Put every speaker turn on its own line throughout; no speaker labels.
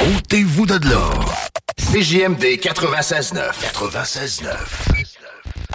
Ôtez-vous de l'or. CJMD 96.9. 96.9.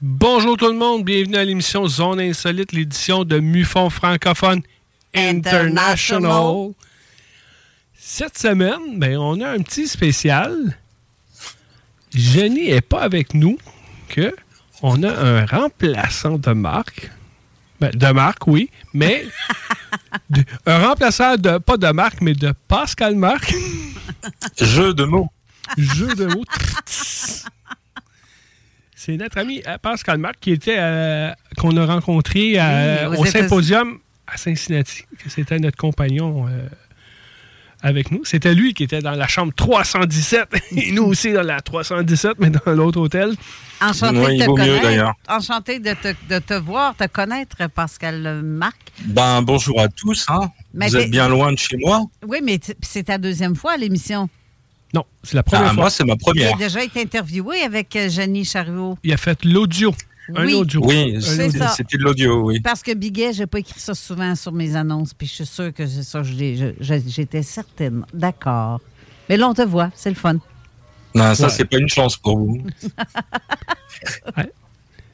Bonjour tout le monde, bienvenue à l'émission Zone Insolite, l'édition de MUFON francophone International. Cette semaine, ben, on a un petit spécial. Jenny est pas avec nous, que on a un remplaçant de Marc. Ben, de Marc, oui, mais de- un remplaçant de pas de Marc, mais de Pascal Marc.
Jeu de mots.
Jeu de mots. C'est notre ami euh, Pascal Marc qui était euh, qu'on a rencontré à-
Oui, aux
au symposium à Cincinnati. que C'était notre compagnon euh, avec nous. C'était lui qui était dans la chambre 317 et nous aussi dans la 317, mais dans l'autre hôtel.
Enchanté de te
vaut mieux,
connaître.
d'ailleurs.
Enchanté de te, de te voir, te connaître, Pascal euh, Marc.
Ben, bonjour à tous. Hein. Vous
t'es-
êtes bien loin de chez moi.
Oui, mais c'est ta deuxième fois à l'émission.
Non, c'est la première
Ah,
fois.
moi, c'est ma première.
as déjà été interviewé avec euh, Jenny Chariot.
Il a fait l'audio. Un
Oui.
audio.
Oui, c'était de l'audio, oui.
Parce que Biguet, j'ai pas écrit ça souvent sur mes annonces, puis je suis sûre que c'est ça, j'étais certaine. D'accord. Mais là, on te voit, c'est le fun.
Non, ça,
Ouais.
c'est pas une chance pour vous.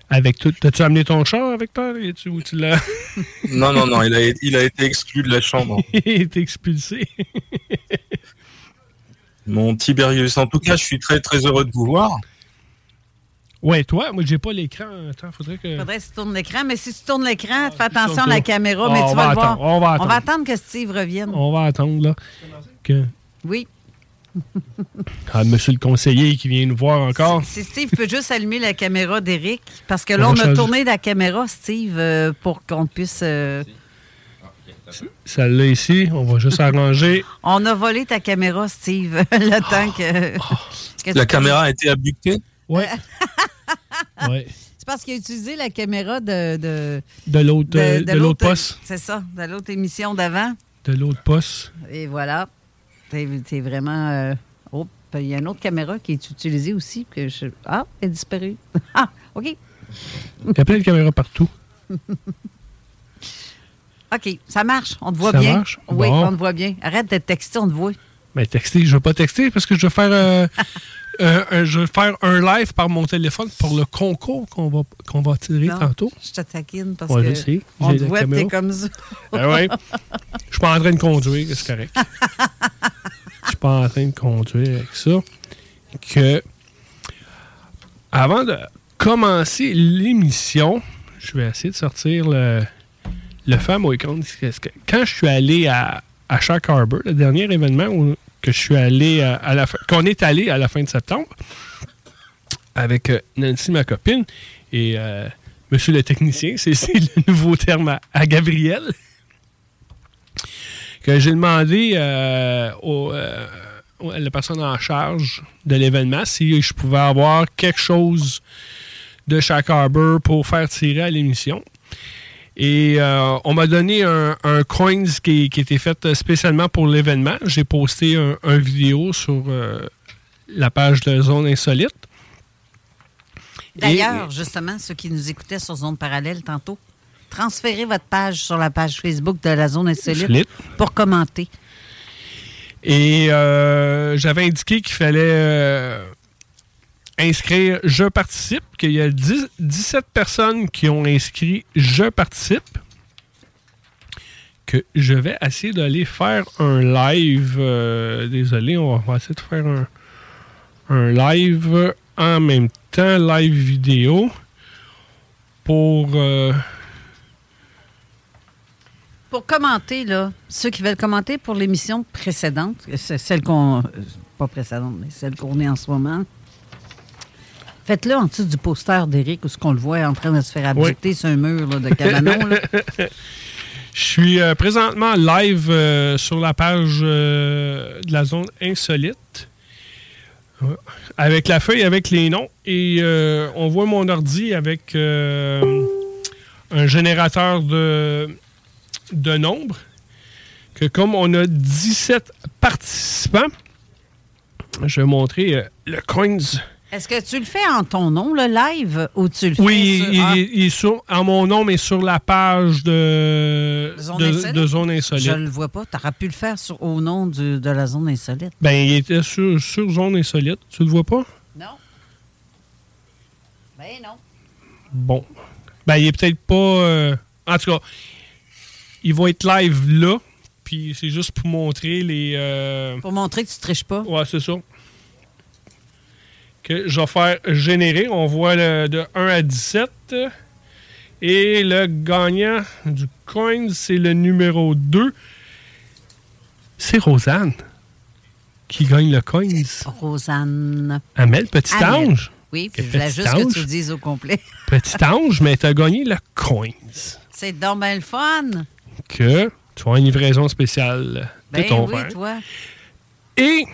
Avec tout. T'as-tu amené ton char avec toi? Et tu, ou tu l'as?
Non, non, non, il a, il a été exclu de la chambre.
il a été expulsé?
Mon Tiberius. En tout cas, je suis très, très heureux de vous voir.
Ouais, toi, moi, j'ai pas l'écran. Attends, faudrait que.
Faudrait que tu tournes l'écran, mais si tu tournes l'écran, fais
tourne
attention à la caméra,
Ah,
mais
on
tu
va
vas le voir.
attendre, on va attendre.
On va attendre que Steve revienne.
On va attendre, là. Que...
Oui.
Ah, monsieur le conseiller qui vient nous voir encore.
Si Steve peut juste allumer la caméra d'Éric, parce que là,
On
a
changer.
tourné la caméra, Steve, euh, pour qu'on puisse. euh,
Celle-là ici, on va juste arranger.
On a volé ta caméra, Steve, le temps que. que tu-
La caméra a été abductée?
Ouais. ouais.
C'est parce qu'il a utilisé la caméra de. De,
De l'autre
de-
de,
de
l'autre poste.
C'est ça, de l'autre émission d'avant.
De l'autre poste.
Et voilà. T'es t'es vraiment. euh, Oh, il y a une autre caméra qui est utilisée aussi. Que je... Ah, elle est disparue. Ah, OK.
Il y a plein de caméras partout.
OK, ça marche. On te voit
Ça
bien.
marche?
Oui,
Bon.
on te voit bien. Arrête de texter, on te voit.
Mais texter, je vais pas texter parce que je vais faire. euh, euh, un- je vais faire un live par mon téléphone pour le concours qu'on va, qu'on va tirer
Non,
tantôt.
Je te taquine parce
Ouais, je
que
sais.
on te voit, t'es comme ça.
Ah ouais. Je suis pas en train de conduire, c'est correct. Je suis pas en train de conduire avec ça. Que avant de commencer l'émission, je vais essayer de sortir le, le fameux icône. Quand je suis allé à, à Shark Harbor, le dernier événement où, que je suis allé à, à la qu'on est allé à la fin de septembre, avec euh, Nancy, ma copine, et euh, Monsieur le technicien, c'est le nouveau terme à, Gabriel, que j'ai demandé euh, euh, à la personne en charge de l'événement si je pouvais avoir quelque chose de Shack Harbor pour faire tirer à l'émission. Et euh, on m'a donné un, un coins qui, qui était fait spécialement pour l'événement. J'ai posté un, un vidéo sur euh, la page de Zone Insolite.
D'ailleurs, justement, ceux qui nous écoutaient sur Zone Parallèle tantôt, transférez votre page sur la page Facebook de la Zone Insolite pour commenter.
Et euh, j'avais indiqué qu'il fallait inscrire Je participe, qu'il y a 10 17 personnes qui ont inscrit Je participe, que je vais essayer d'aller faire un live. euh, désolé, on va essayer de faire un, live en même temps, live vidéo, pour... euh,
Pour commenter, là, ceux qui veulent commenter pour l'émission précédente, c'est celle qu'on. euh, Pas précédente, mais celle qu'on est en ce moment. Faites-le en dessous du poster d'Éric où ce qu'on le voit en train de se faire abducter sur un mur là, de cabanon. là.
Je suis euh, présentement live euh, sur la page euh, de la zone insolite. Avec la feuille, avec les noms. Et on voit mon ordi avec un générateur de, de nombres. Que comme on a 17 participants, je vais montrer le coins.
Est-ce que tu le fais en ton nom, le live, ou tu le fais
Oui,
sur-
il,
Ah,
il- il est sur, en mon nom, mais sur la page de
Zone
de,
Insolite?
de Zone Insolite.
Je le vois pas. Tu aurais pu le faire sur- au nom du- de la Zone Insolite.
Ben, il était sur, sur Zone Insolite. Tu le vois pas?
Non. Ben non.
Bon. Ben, il est peut-être pas. euh, En tout cas, il va être live là. Puis c'est juste pour montrer les. euh,
Pour montrer que tu triches pas.
Ouais, c'est ça. Que je vais faire générer. On voit le, de 1 à 17. Et le gagnant du coin, c'est le numéro 2. C'est Rosanne qui gagne le coin.
Rosanne.
Amel, petit
Amel.
ange.
Oui, puis je voulais juste que tu le dises au complet.
Petit ange, mais t'as gagné le coins.
C'est donc bien le fun.
Que tu as une livraison spéciale de
Ben
ton
oui,
verre.
toi.
Et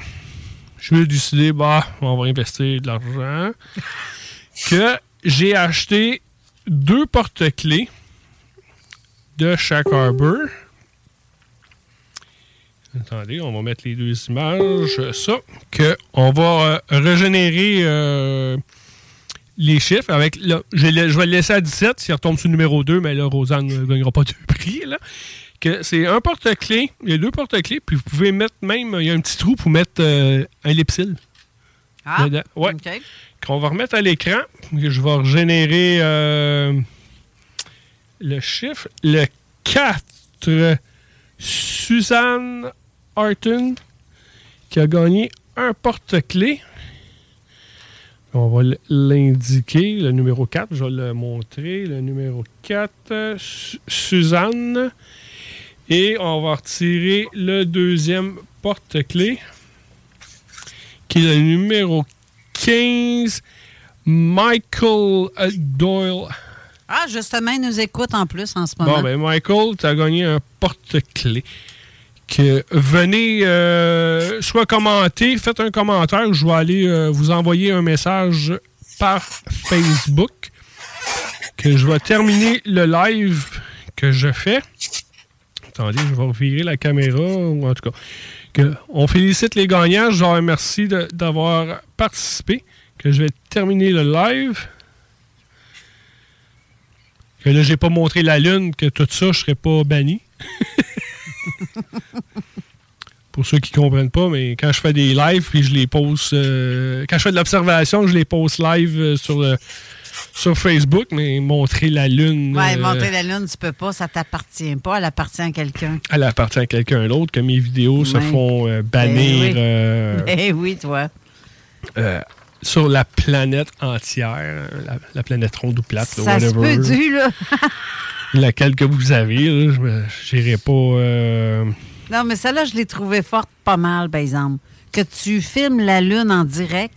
je me suis décidé, bah, on va investir de l'argent. que j'ai acheté deux porte-clés de chaque Harbor. Attendez, on va mettre les deux images. Ça, que on va euh, régénérer euh, les chiffres avec. là, je, vais le- laisser à 17 s'il retombe sur le numéro 2, mais là, Rosanne ne gagnera pas deux prix. Là. Que c'est un porte-clés, il y a deux porte-clés, puis vous pouvez mettre même, il y a un petit trou pour mettre euh, un lipsil.
Ah,
dedans. Ouais. Qu'on va remettre à l'écran. que Je vais régénérer euh, le chiffre. Le 4, Suzanne Harton, qui a gagné un porte-clés. On va l'indiquer, le numéro 4, je vais le montrer. Le numéro 4, euh, Su- Suzanne. Et on va retirer le deuxième porte-clés, qui est le numéro 15, Michael Doyle.
Ah, justement, il nous écoute en plus en ce moment.
Bon, ben, Michael, tu as gagné un porte-clés. Que venez, euh, soit commenter, faites un commentaire, je vais aller euh, vous envoyer un message par Facebook. Que je vais terminer le live que je fais. Attendez, je vais revirer la caméra, en tout cas. Que on félicite les gagnants. Je leur remercie d'avoir participé. Que je vais terminer le live. Que là, j'ai pas montré la lune, que tout ça, je serais pas banni. pour ceux qui comprennent pas, mais quand je fais des lives, puis je les pose. euh, quand je fais de l'observation, je les poste live euh, sur, le- sur Facebook, mais montrer la Lune.
Ouais,
euh,
monter la lune, tu peux pas, ça t'appartient pas, elle appartient à quelqu'un.
Elle appartient à quelqu'un d'autre, que mes vidéos se font euh, bannir
Ben oui.
euh,
Eh oui, toi.
sur la planète entière, la, la planète ronde ou plate, là,
Ça se
whatever.
peut du, là?
Laquelle que vous avez, là, je j'irai pas.
Non, mais celle-là, je l'ai trouvée forte pas mal, par exemple. Que tu filmes la lune en direct,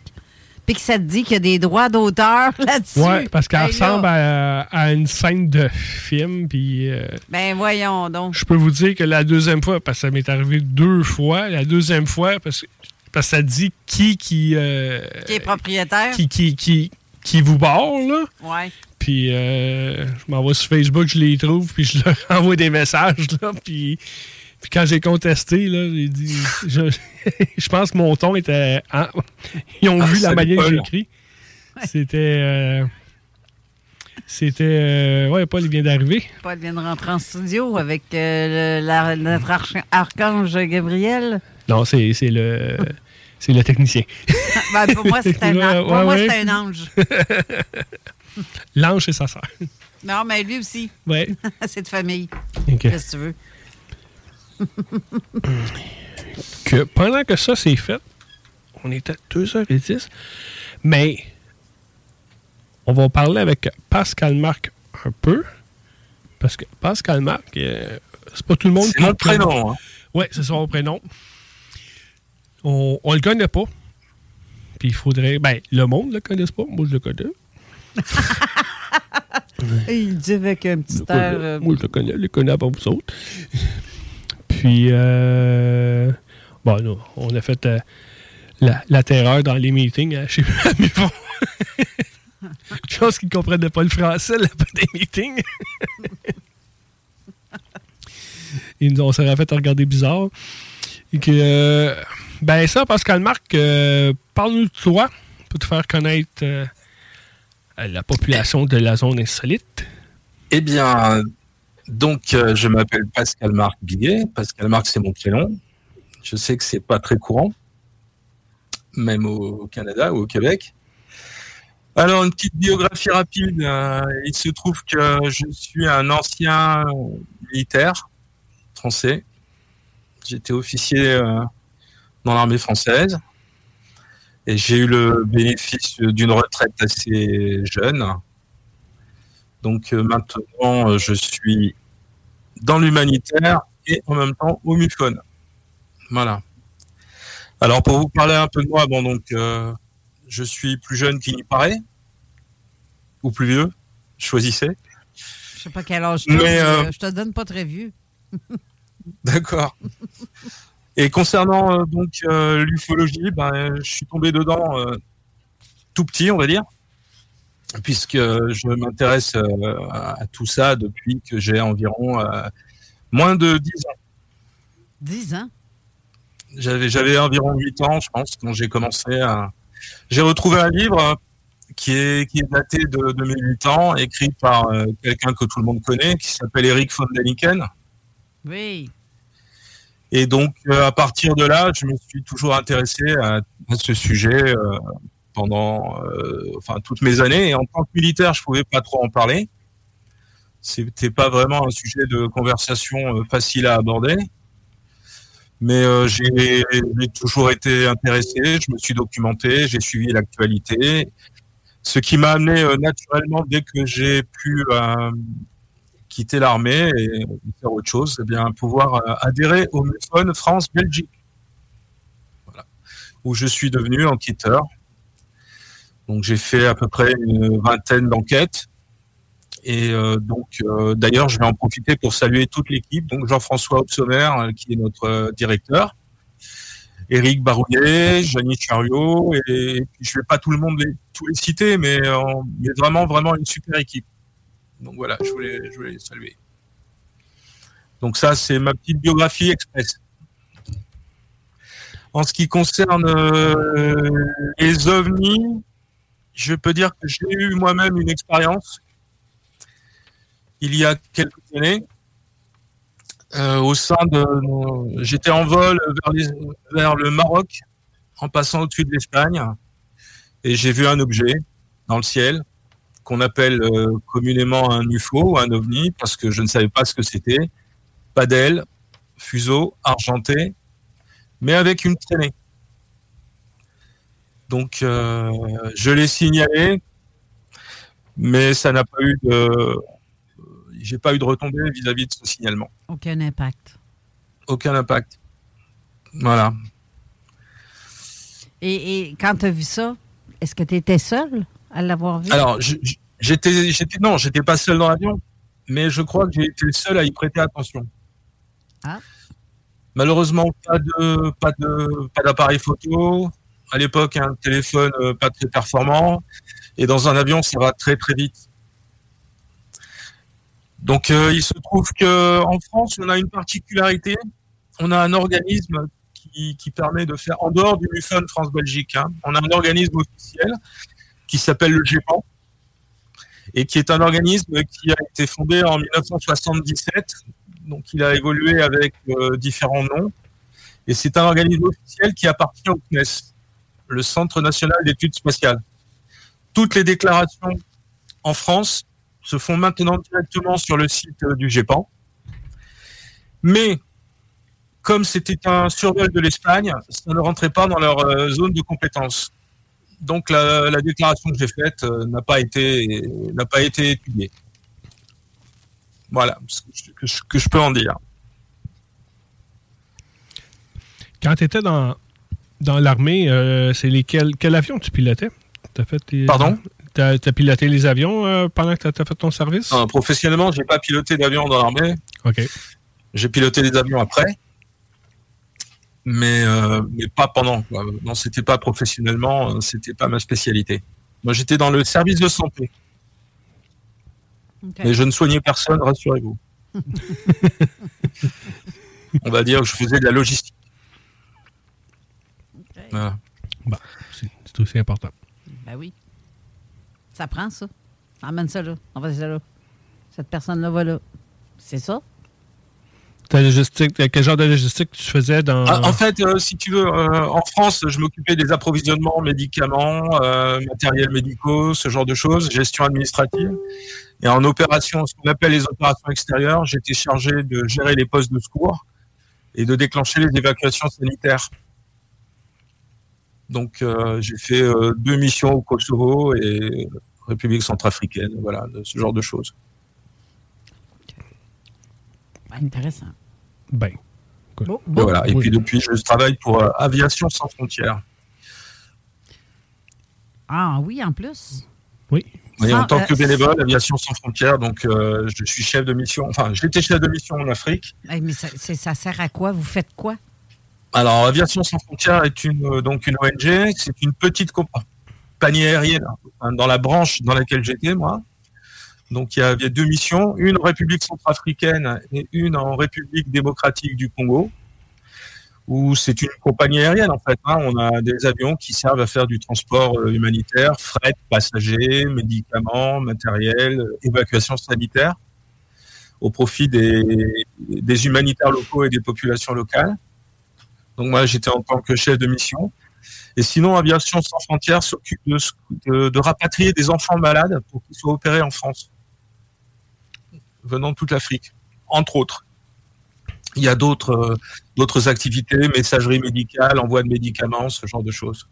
puis que ça te dit qu'il y a des droits d'auteur là-dessus.
Ouais, parce qu'elle
Hey, là,
ressemble à, à une scène de film, puis. euh,
Ben voyons donc.
Je peux vous dire que la deuxième fois, parce que ça m'est arrivé deux fois, la deuxième fois, parce que, parce que ça dit qui qui, euh,
Qui est propriétaire?
qui, qui, qui, qui vous barre, là.
Ouais.
Puis euh, je m'envoie sur Facebook, je les trouve, puis je leur envoie des messages, là. Puis, puis quand j'ai contesté, là, j'ai dit... Je, je pense que mon ton était... ils ont
Ah,
vu la manière que j'ai
Paul.
écrit. C'était... euh, c'était... euh, ouais, Paul, il vient d'arriver.
Paul vient de rentrer en studio avec euh, le- la- notre arch- archange Gabriel.
Non, c'est c'est le... C'est le technicien.
Ben, pour moi, c'est un, an-
Ouais,
pour
ouais,
moi,
ouais.
c'est un ange.
L'ange, c'est sa sœur.
Non, mais lui aussi.
Ouais.
c'est de famille.
Ok.
Qu'est-ce que tu veux?
que pendant que ça s'est fait, on est à 2h10, mais on va parler avec Pascal Marc un peu, parce que Pascal Marc, euh, c'est pas tout le monde
C'est mon prénom, hein.
Ouais, c'est son prénom. On, on le connaît pas. Puis il faudrait. Ben, le monde le connaisse pas. Moi, je le connais.
Il dit avec un petit air. euh,
Moi, je le connais. Je le connais pas vous autres. Puis, euh, bon, nous, on a fait euh, la, la terreur dans les meetings hein, chez. Chose qu'ils ne comprenaient pas le français, pas des meetings. Ils nous ont fait regarder bizarre. Et que, euh, ben ça, Pascal Marc, parle-nous de toi pour te faire connaître la population de la zone insolite.
Eh bien, donc, euh, je m'appelle Pascal Marc Billet. Pascal Marc, c'est mon prénom. Je sais que c'est pas très courant, même au, Canada ou au Québec. Alors, une petite biographie rapide. Euh, il se trouve que je suis un ancien militaire français. J'étais officier euh, dans l'armée française. Et j'ai eu le bénéfice d'une retraite assez jeune. Donc euh, maintenant, euh, je suis dans l'humanitaire et en même temps au MUFON. Voilà. Alors pour vous parler un peu de moi, bon donc euh, je suis plus jeune qu'il n'y paraît, ou plus vieux, choisissez.
Je sais pas quel âge
Mais, euh,
je te donne pas très vieux.
D'accord. Et concernant euh, donc l'ufologie, ben, je suis tombé dedans tout petit, on va dire, puisque je m'intéresse euh, à tout ça depuis que j'ai environ euh, moins de 10 ans.
10 ans?
J'avais, j'avais environ 8 ans, je pense, quand j'ai commencé à... J'ai retrouvé un livre euh, qui est, qui est daté de, de mes 8 ans, écrit par euh, quelqu'un que tout le monde connaît, qui s'appelle Eric von Daniken.
Oui.
Et donc, à partir de là, je me suis toujours intéressé à, à ce sujet euh, pendant euh, enfin, toutes mes années. Et en tant que militaire, je pouvais pas trop en parler. C'était pas vraiment un sujet de conversation euh, facile à aborder. Mais euh, j'ai toujours été intéressé, je me suis documenté, j'ai suivi l'actualité. Ce qui m'a amené naturellement, dès que j'ai pu quitter l'armée et faire autre chose, eh bien pouvoir adhérer au MUFON France-Belgique, où je suis devenu enquêteur. Donc j'ai fait à peu près une vingtaine d'enquêtes. Et euh, donc, euh, d'ailleurs, je vais en profiter pour saluer toute l'équipe. Donc Jean-François Obsommer, euh, qui est notre directeur, Éric Barouillet, Janie Chariot, et, et je vais pas tout le monde les, tous les citer, mais, mais vraiment, vraiment une super équipe. Donc voilà, je voulais, je voulais les saluer. Donc ça, c'est ma petite biographie express. En ce qui concerne les ovnis, je peux dire que j'ai eu moi-même une expérience il y a quelques années. euh, au sein de. J'étais en vol vers, le Maroc, en passant au-dessus de l'Espagne, et j'ai vu un objet dans le ciel qu'on appelle euh, communément un UFO ou un ovni, parce que je ne savais pas ce que c'était. Pas d'aile, fuseau, argenté, mais avec une traînée. Donc, euh, je l'ai signalé, mais ça n'a pas eu de. J'ai pas eu de retombée vis-à-vis de ce signalement.
Aucun impact.
Aucun impact. Voilà.
Et, et quand tu as vu ça, est-ce que tu étais seul à l'avoir vu?
Alors, j'étais, j'étais, non, j'étais pas seul dans l'avion, mais je crois que j'ai été seul à y prêter attention.
Ah.
Malheureusement, pas de, pas de, pas d'appareil photo. À l'époque, un téléphone euh, pas très performant. Et dans un avion, ça va très très vite. Donc, euh, il se trouve que en France, on a une particularité. On a un organisme qui, qui permet de faire, en dehors du MUFON France-Belgique, hein, on a un organisme officiel qui s'appelle le GEPAN et qui est un organisme qui a été fondé en 1977. Donc, il a évolué avec euh, différents noms. Et c'est un organisme officiel qui appartient au CNES, le Centre national d'études spatiales. Toutes les déclarations en France se font maintenant directement sur le site euh, du GEPAN. Mais comme c'était un survol de l'Espagne, ça ne rentrait pas dans leur euh, zone de compétence. Donc la, la déclaration que j'ai faite euh, n'a pas été n'a pas été étudiée. Voilà ce que je, que je- que je peux en dire.
Quand tu étais dans, dans l'armée, euh, c'est lesquels quel avion tu pilotais? T'as fait tes-
Pardon?
T'as as piloté les avions euh, pendant que tu as fait ton service?
Non, professionnellement, j'ai pas piloté d'avion dans l'armée.
OK.
J'ai piloté des avions après, mais euh, mais pas pendant. quoi. Non, c'était pas professionnellement, euh, c'était pas ma spécialité. Moi, j'étais dans le service de santé,
OK.
mais je ne soignais personne, rassurez-vous. On va dire que je faisais de la logistique. Voilà.
Bon, c'est c'est aussi important.
Ben oui. Ça prend ça. Emmène ça là. On va ça là. Cette personne-là va là. C'est ça?
Ta logistique, quel genre de logistique tu faisais dans.
Ah, en fait, euh, si tu veux, euh, en France, je m'occupais des approvisionnements, médicaments, euh, matériels médicaux, ce genre de choses, gestion administrative. Et en opération, ce qu'on appelle les opérations extérieures, j'étais chargé de gérer les postes de secours et de déclencher les évacuations sanitaires. Donc, euh, j'ai fait euh, deux missions au Kosovo et République centrafricaine, voilà, de ce genre de choses.
Ben, intéressant.
Ben.
Bon,
Et,
bon.
voilà. et
Oui.
puis depuis, je travaille pour euh, Aviation sans frontières.
Ah oui, en plus.
Oui.
Sans-
en tant que
euh,
bénévole, Aviation sans frontières, donc euh, je suis chef de mission. Enfin, j'étais chef de mission en Afrique.
Hey, mais ça sert à quoi? Vous faites quoi?
Alors, Aviation sans frontières est une euh, donc une ONG. C'est une petite compagnie aérienne hein, dans la branche dans laquelle j'étais moi. Donc il y avait deux missions, une en République centrafricaine et une en République démocratique du Congo, où c'est une compagnie aérienne en fait. hein. On a des avions qui servent à faire du transport euh, humanitaire, fret, passagers, médicaments, matériel, euh, évacuation sanitaire, au profit des, des humanitaires locaux et des populations locales. Donc moi j'étais en tant que chef de mission. Et sinon, Aviation sans frontières s'occupe de, de, de rapatrier des enfants malades pour qu'ils soient opérés en France, venant de toute l'Afrique, entre autres. Il y a d'autres euh, d'autres activités, messagerie médicale, envoi de médicaments, ce genre de choses.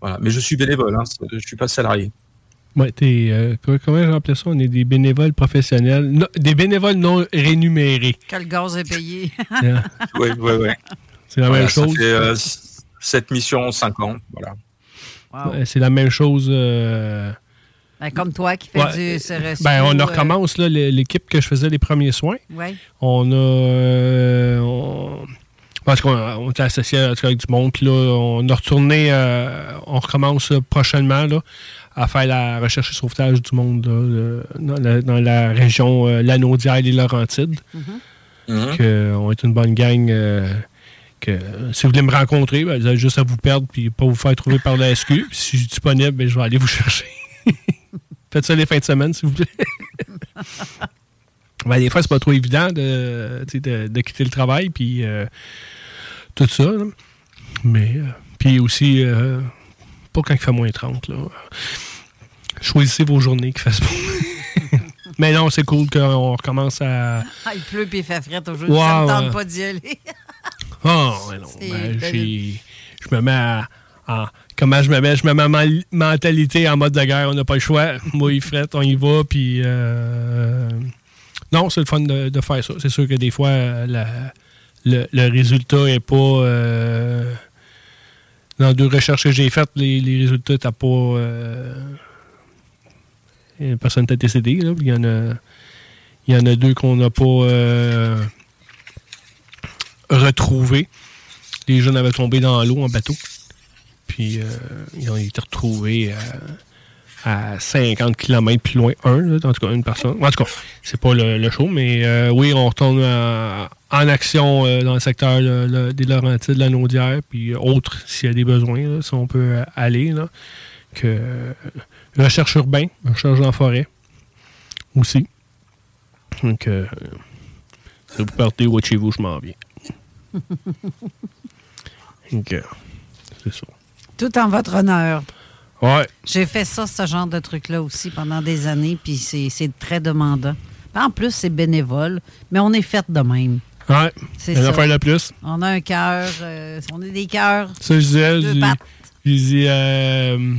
Voilà. Mais je suis bénévole, hein, je suis pas salarié.
Ouais, t'es, euh, comment, comment j'ai appelé ça? On est des bénévoles professionnels. Non, des bénévoles non rémunérés.
Que le gaz est payé?
Oui, oui, oui.
C'est la
Voilà,
même
ça
chose.
fait euh, cette mission, cinq ans. Voilà.
Wow.
Ouais, C'est la même chose. euh,
Ben, comme toi qui fais
Ouais.
du CRSO,
Ben, on
euh,
recommence, là, l'é- l'équipe que je faisais les premiers soins.
ouais.
On a. euh, on- parce qu'on on était associé avec du monde, puis là, on a retourné. euh, on recommence euh, prochainement là, à faire la recherche et sauvetage du monde là, le- dans, la, dans la région euh, Lanaudière et Laurentides.
Mhm.
Que, on est une bonne gang. Euh, que, si vous voulez me rencontrer, ben, vous avez juste à vous perdre puis pas vous faire trouver par la SQ. Puis si je suis disponible, ben, je vais aller vous chercher. Faites ça les fins de semaine, s'il vous plaît. Ben, des fois, c'est pas trop évident de, de, de quitter le travail, puis euh, tout ça. là. Mais, euh, puis aussi, euh, pas quand il fait moins 30. Là. Choisissez vos journées qui fassent beau. Mais non, c'est cool qu'on recommence à.
Ah, il pleut puis il fait frais aujourd'hui.
Ouais,
ça me tente pas d'y aller.
Oh, non. Ben, je me mets à. en- comment je me mets? Je me mets ma mentalité en mode de guerre. On n'a pas le choix. Moi, il frette, on y va. Puis. euh, non, c'est le fun de, de faire ça. C'est sûr que des fois, la- le, le résultat est pas. euh, dans deux recherches que j'ai faites, les, les résultats n'étaient pas. euh, personne n'a décédé. là. Il y en a. Il y en a deux qu'on n'a pas euh, retrouvés. Les jeunes avaient tombé dans l'eau en bateau. Puis euh, ils ont été retrouvés euh, à 50 km plus loin, un, en tout cas, une personne. En tout cas, c'est pas le, show, mais euh, oui, on retourne en, en action euh, dans le secteur des Laurentides, de la Naudière, puis autres, s'il y a des besoins, si on peut euh, aller. Que, euh, recherche urbain, recherche en forêt aussi. Donc, euh, si vous partez ou chez vous, je m'en viens. Euh, c'est ça.
Tout en votre honneur.
Ouais.
J'ai fait ça, ce genre de truc-là aussi pendant des années, puis c'est c'est très demandant. En plus, c'est bénévole, mais on est fait de même.
Ouais.
C'est ça.
affaire de plus.
On a un cœur, euh, on est des cœurs.
Ça, je disais,
Deux
je
pattes.
je dis, euh,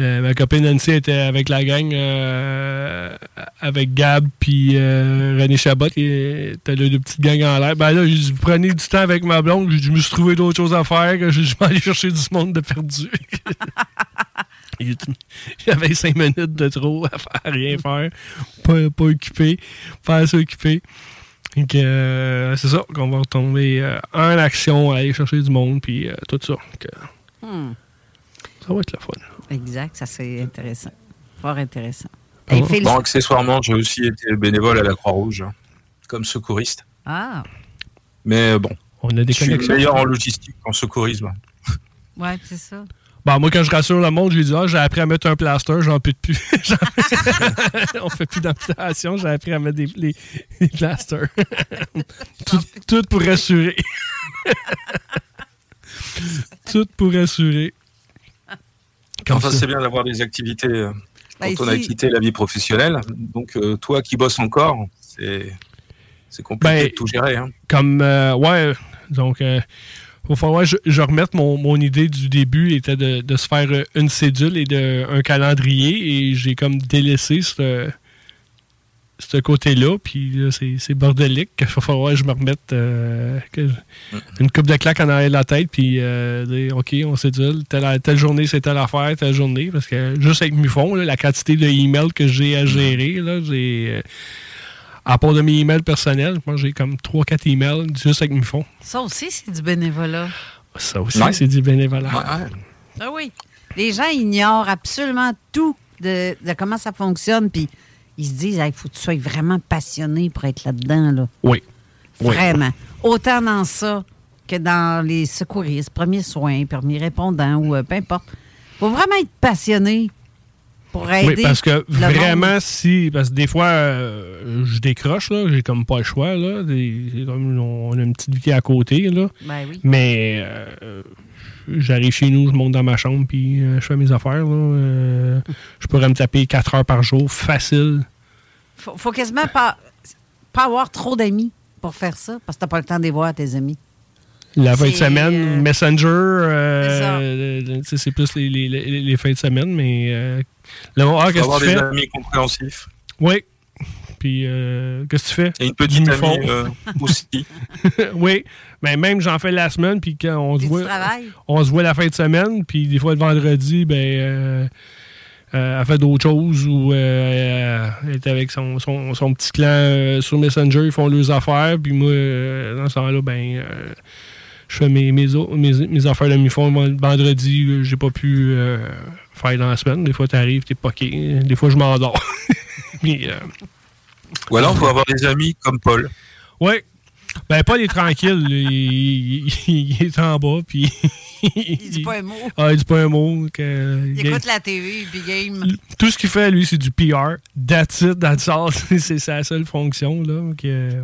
euh, ma copine Nancy était avec la gang, euh, avec Gab puis euh, René Chabot, les deux petites gangs en l'air. Ben là, j'ai dit, vous prenez du temps avec ma blonde, je me suis trouvé d'autres choses à faire, que je vais aller chercher du monde de perdu. J'avais cinq minutes de trop à faire, rien faire, pas, pas occupé, pas assez occupé. Donc, c'est ça qu'on va retomber en action, aller chercher du monde, puis tout ça. Donc,
Hmm.
ça va être le fun.
Exact, ça c'est intéressant. Fort intéressant.
Ah
Hey,
bon?
accessoirement, j'ai aussi été bénévole à la Croix-Rouge, hein, comme secouriste.
Ah,
Mais bon,
On a des
je suis meilleur en logistique qu'en secourisme.
ouais, c'est ça.
Bon, moi, quand je rassure le monde, je lui dis Ah, j'ai appris à mettre un plaster, j'en peux de plus. On fait plus d'amputation, j'ai appris à mettre des, les, des plasters. tout, tout pour rassurer. tout pour rassurer.
Enfin, c'est bien d'avoir des activités euh, quand
Ben,
on a quitté la vie professionnelle. Donc, euh, toi qui bosses encore, c'est c'est compliqué
Ben,
de tout gérer. Hein.
comme euh, ouais donc il va falloir que je, je remette mon, mon idée du début était de, de se faire euh, une cédule et de, un calendrier et j'ai comme délaissé ce, ce côté-là puis là, c'est, bordélique qu'il va falloir que je me remette euh, que je- une coupe de claques en arrière de la tête puis euh, dire ok on cédule telle, telle journée c'est telle affaire telle journée parce que juste avec Mufon là, la quantité de emails que j'ai à gérer là j'ai euh, à part de mes emails personnels, moi j'ai comme 3-4 emails juste avec Mufon.
Ça aussi, c'est du bénévolat.
Ça aussi,
Ouais.
c'est du bénévolat.
Ah oui. Les gens ignorent absolument tout de, de comment ça fonctionne, puis ils se disent il faut que tu sois vraiment passionné pour être là-dedans. Là.
Oui. Oui.
Vraiment. Autant dans ça que dans les secouristes, premiers soins, premiers répondants ou euh, peu importe. faut vraiment être passionné pour aider.
Oui, parce que vraiment,
monde.
si. Parce que des fois, euh, je décroche, là. J'ai comme pas le choix, là. Des- on a une petite vie à côté, là.
Ben oui.
Mais euh, j'arrive chez nous, je monte dans ma chambre, puis euh, je fais mes affaires, là. Euh, je pourrais me taper 4 heures par jour, facile.
Faut, faut quasiment pas, pas avoir trop d'amis pour faire ça, parce que t'as pas le temps de les voir, tes amis.
La fin de semaine,
euh,
Messenger, euh,
c'est
euh, plus les, les- les- les fins de semaine, mais euh, là, ah,
Faut
qu'est-ce
avoir
que tu
des
fais?
amis compréhensifs.
Oui. Puis, euh, qu'est-ce que tu fais?
Et une petite
Du
amie euh, aussi.
oui. Mais même, j'en fais la semaine, puis quand on se voit.
tu.
On se voit la fin de semaine, puis des fois le vendredi, ben. euh, euh, elle fait d'autres choses ou euh, elle est avec son, son- son petit clan euh, sur Messenger, ils font leurs affaires, puis moi, euh, dans ce temps-là, ben, euh, je fais mes, mes, mes- mes affaires de mi-fond. Le Vendredi, j'ai pas pu euh, faire dans la semaine. Des fois, t'arrives, t'es poqué. Des fois, je m'endors. Puis, euh,
Ou alors, il faut avoir des amis comme Paul.
Ouais. Ben, Paul est tranquille. Il, il- il est en bas, puis
Il dit pas un mot.
Ah, il dit pas un mot. que-
Il écoute la TV, puis game.
tout ce qu'il fait, lui, c'est du PR. That's it, that's all. c'est sa seule fonction. Là, que,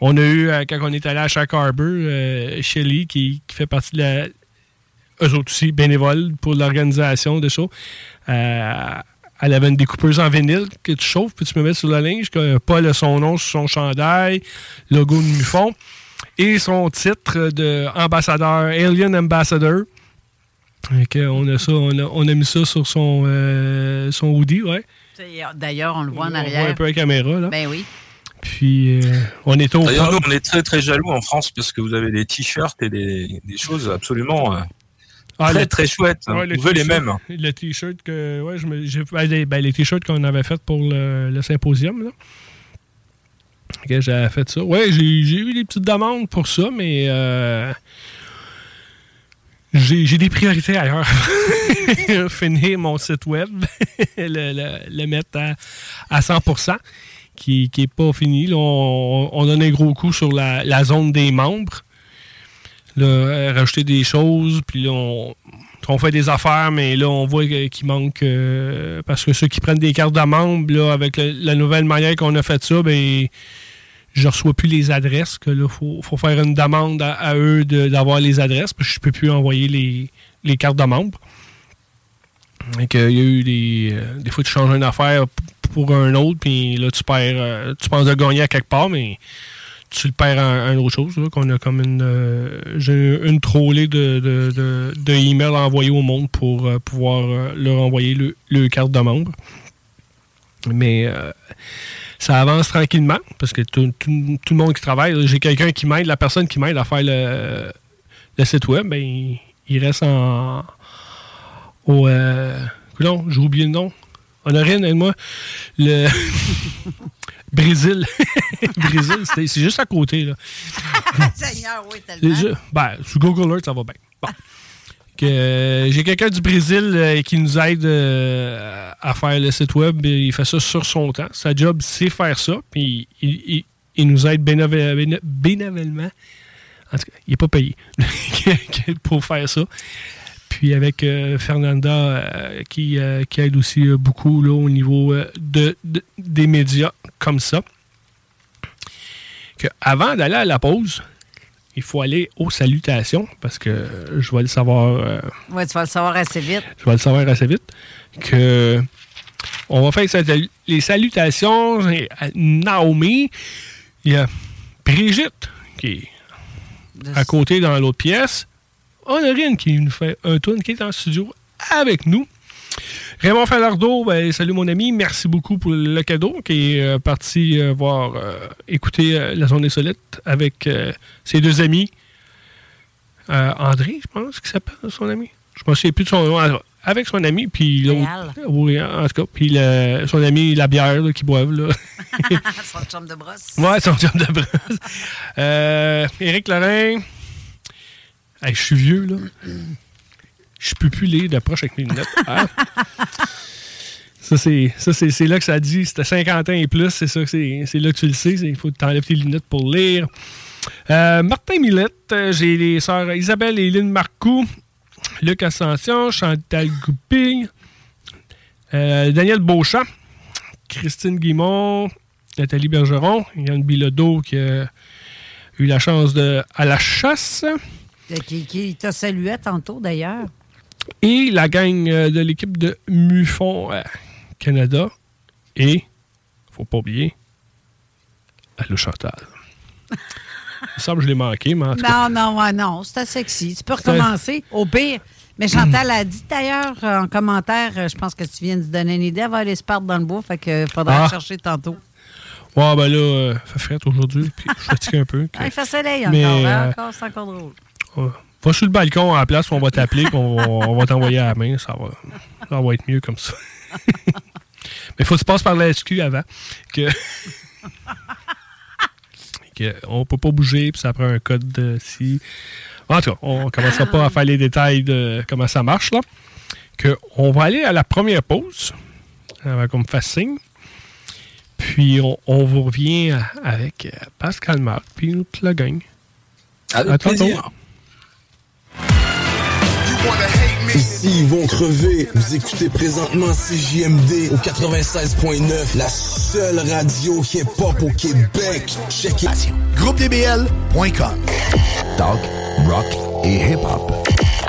on a eu, euh, quand on est allé à Shack Harbor, euh, Shelly, qui, qui fait partie de la. Eux autres aussi, bénévoles pour l'organisation de ça. Euh, elle avait une découpeuse en vinyle que tu chauffes, puis tu me mets sur la linge. que Paul a son nom sur son chandail, logo de Mufon, et son titre de ambassadeur, Alien Ambassador. On a ça, on a, on a mis ça sur son, euh, son hoodie, ouais.
D'ailleurs, on le voit en
On voit
arrière.
un peu la caméra, là.
Ben oui.
Puis, euh, on est au
D'ailleurs, nous, on est très très jaloux en France parce que vous avez des t-shirts et des, des choses absolument euh,
Ah,
très très chouettes.
Ouais, le
vous voulez les mêmes.
Le t-shirt que. Ouais, je me, ben, les, ben, les t-shirts qu'on avait fait pour le, le symposium, là. J'avais fait ça. Ouais, j'ai, eu des petites demandes pour ça, mais. euh, j'ai, j'ai des priorités ailleurs. Finir mon site web, le, le- le mettre à, à 100%, qui n'est pas fini. Là, on, on donne un gros coup sur la, la zone des membres. Là, euh, rajouter des choses, puis là, on, on fait des affaires, mais là, on voit qu'il manque. euh, parce que ceux qui prennent des cartes de membres, là, avec la nouvelle manière qu'on a fait ça, ben je reçois plus les adresses, que là, faut, faut faire une demande à, eux d'avoir les adresses, parce que je peux plus envoyer les, les cartes de membres. Et qu'il y a eu des. euh, des fois, tu changes une affaire pour un autre, puis là, tu perds. euh, tu penses de gagner à quelque part, mais tu le perds en, en autre chose. qu'on a comme une. euh, une trollée de, de, au monde pour euh, pouvoir euh, leur envoyer le, carte de membre. Mais euh, ça avance tranquillement parce que tout, tout- tout le monde qui travaille, j'ai quelqu'un qui m'aide, la personne qui m'aide à faire le, le site web, ben, il, reste en. Au. Non, j'ai oublié le nom. Honorine, aide-moi. Le. Brésil. Brésil, c'est juste à côté. Là.
Seigneur, oui, tellement.
ju- Ben, sur Google Earth, ça va bien. Bon. Que, euh, J'ai quelqu'un du Brésil euh, qui nous aide euh, à faire le site web. Il fait ça sur son temps. Sa job, c'est faire ça. Puis il, il- il nous aide bénévolement. En tout cas, il n'est pas payé pour faire ça. Puis avec euh, Fernanda euh, qui, euh, qui aide aussi beaucoup là, au niveau de, de- des médias comme ça. Que avant d'aller à la pause, il faut aller aux salutations parce que je vais le savoir, euh,
Ouais, tu vas le savoir assez vite.
je vais le savoir assez vite. Que on va faire les salutations à Naomi. Il y a Brigitte qui est à côté dans l'autre pièce. Honorine qui nous fait un tour qui est en studio avec nous. Raymond Falardeau, ben, salut mon ami, merci beaucoup pour le cadeau qui est euh, parti euh, voir euh, écouter la zone insolite avec ses deux amis. André, je pense qu'il s'appelle son ami. Je me souviens plus de son nom. Avec son ami, puis l'autre. Oui, en tout cas. Puis le- son ami, la bière qu'ils boivent. Là.
Son chum de brosse.
Ouais, son job de brosse. Éric Lorrain. Hey, je suis vieux, là. Je peux plus lire d'approche avec mes lunettes. Ah. Ça, c'est, là que ça dit. C'était 50 ans et plus, c'est ça que c'est, là que tu le sais. Il faut que tu enlèves tes lunettes pour lire. Euh, Martin Millette, euh, j'ai les sœurs Isabelle et Lynn Marcoux, Luc Ascension, Chantal Goupil, euh, Daniel Beauchamp, Christine Guimont, Nathalie Bergeron, Yann Bilodeau qui a eu la chance de à la chasse.
Euh, Qui, qui t'a salué tantôt, d'ailleurs.
Et la gang euh, de l'équipe de Mufon euh, Canada. Et, faut pas oublier, Allô Chantal. Il me semble que je l'ai manqué, mais en tout cas.
Non, non, ouais, non, c'était sexy. Tu peux recommencer. Au pire. Mais Chantal a dit d'ailleurs en commentaire, je pense que tu viens de donner une idée, elle va aller se perdre dans le bois, fait que faudra
Ah.
la chercher tantôt.
Ouais, ben là, euh, fait fret aujourd'hui, puis je suis fatigué un peu.
Ah, il fait soleil
Mais,
encore, hein, encore, c'est encore drôle.
Va sur le balcon à la place, on va t'appeler, on va, on va t'envoyer à la main. Ça va, ça va être mieux comme ça. Mais il faut que tu passes par la SQ avant. Que, que on peut pas bouger, puis ça prend un code de si. En tout cas, on ne commencera pas à faire les détails de comment ça marche. là. Que on va aller à la première pause, avant qu'on me fasse signe. Puis on, on vous revient avec Pascal Marc, puis toute la gang.
Avec
À tantôt.
Ici, ils vont crever. Vous écoutez présentement CJMD au 96.9, la seule radio hip-hop au Québec. Check it.
GroupeDBL.com. Talk, rock et hip-hop.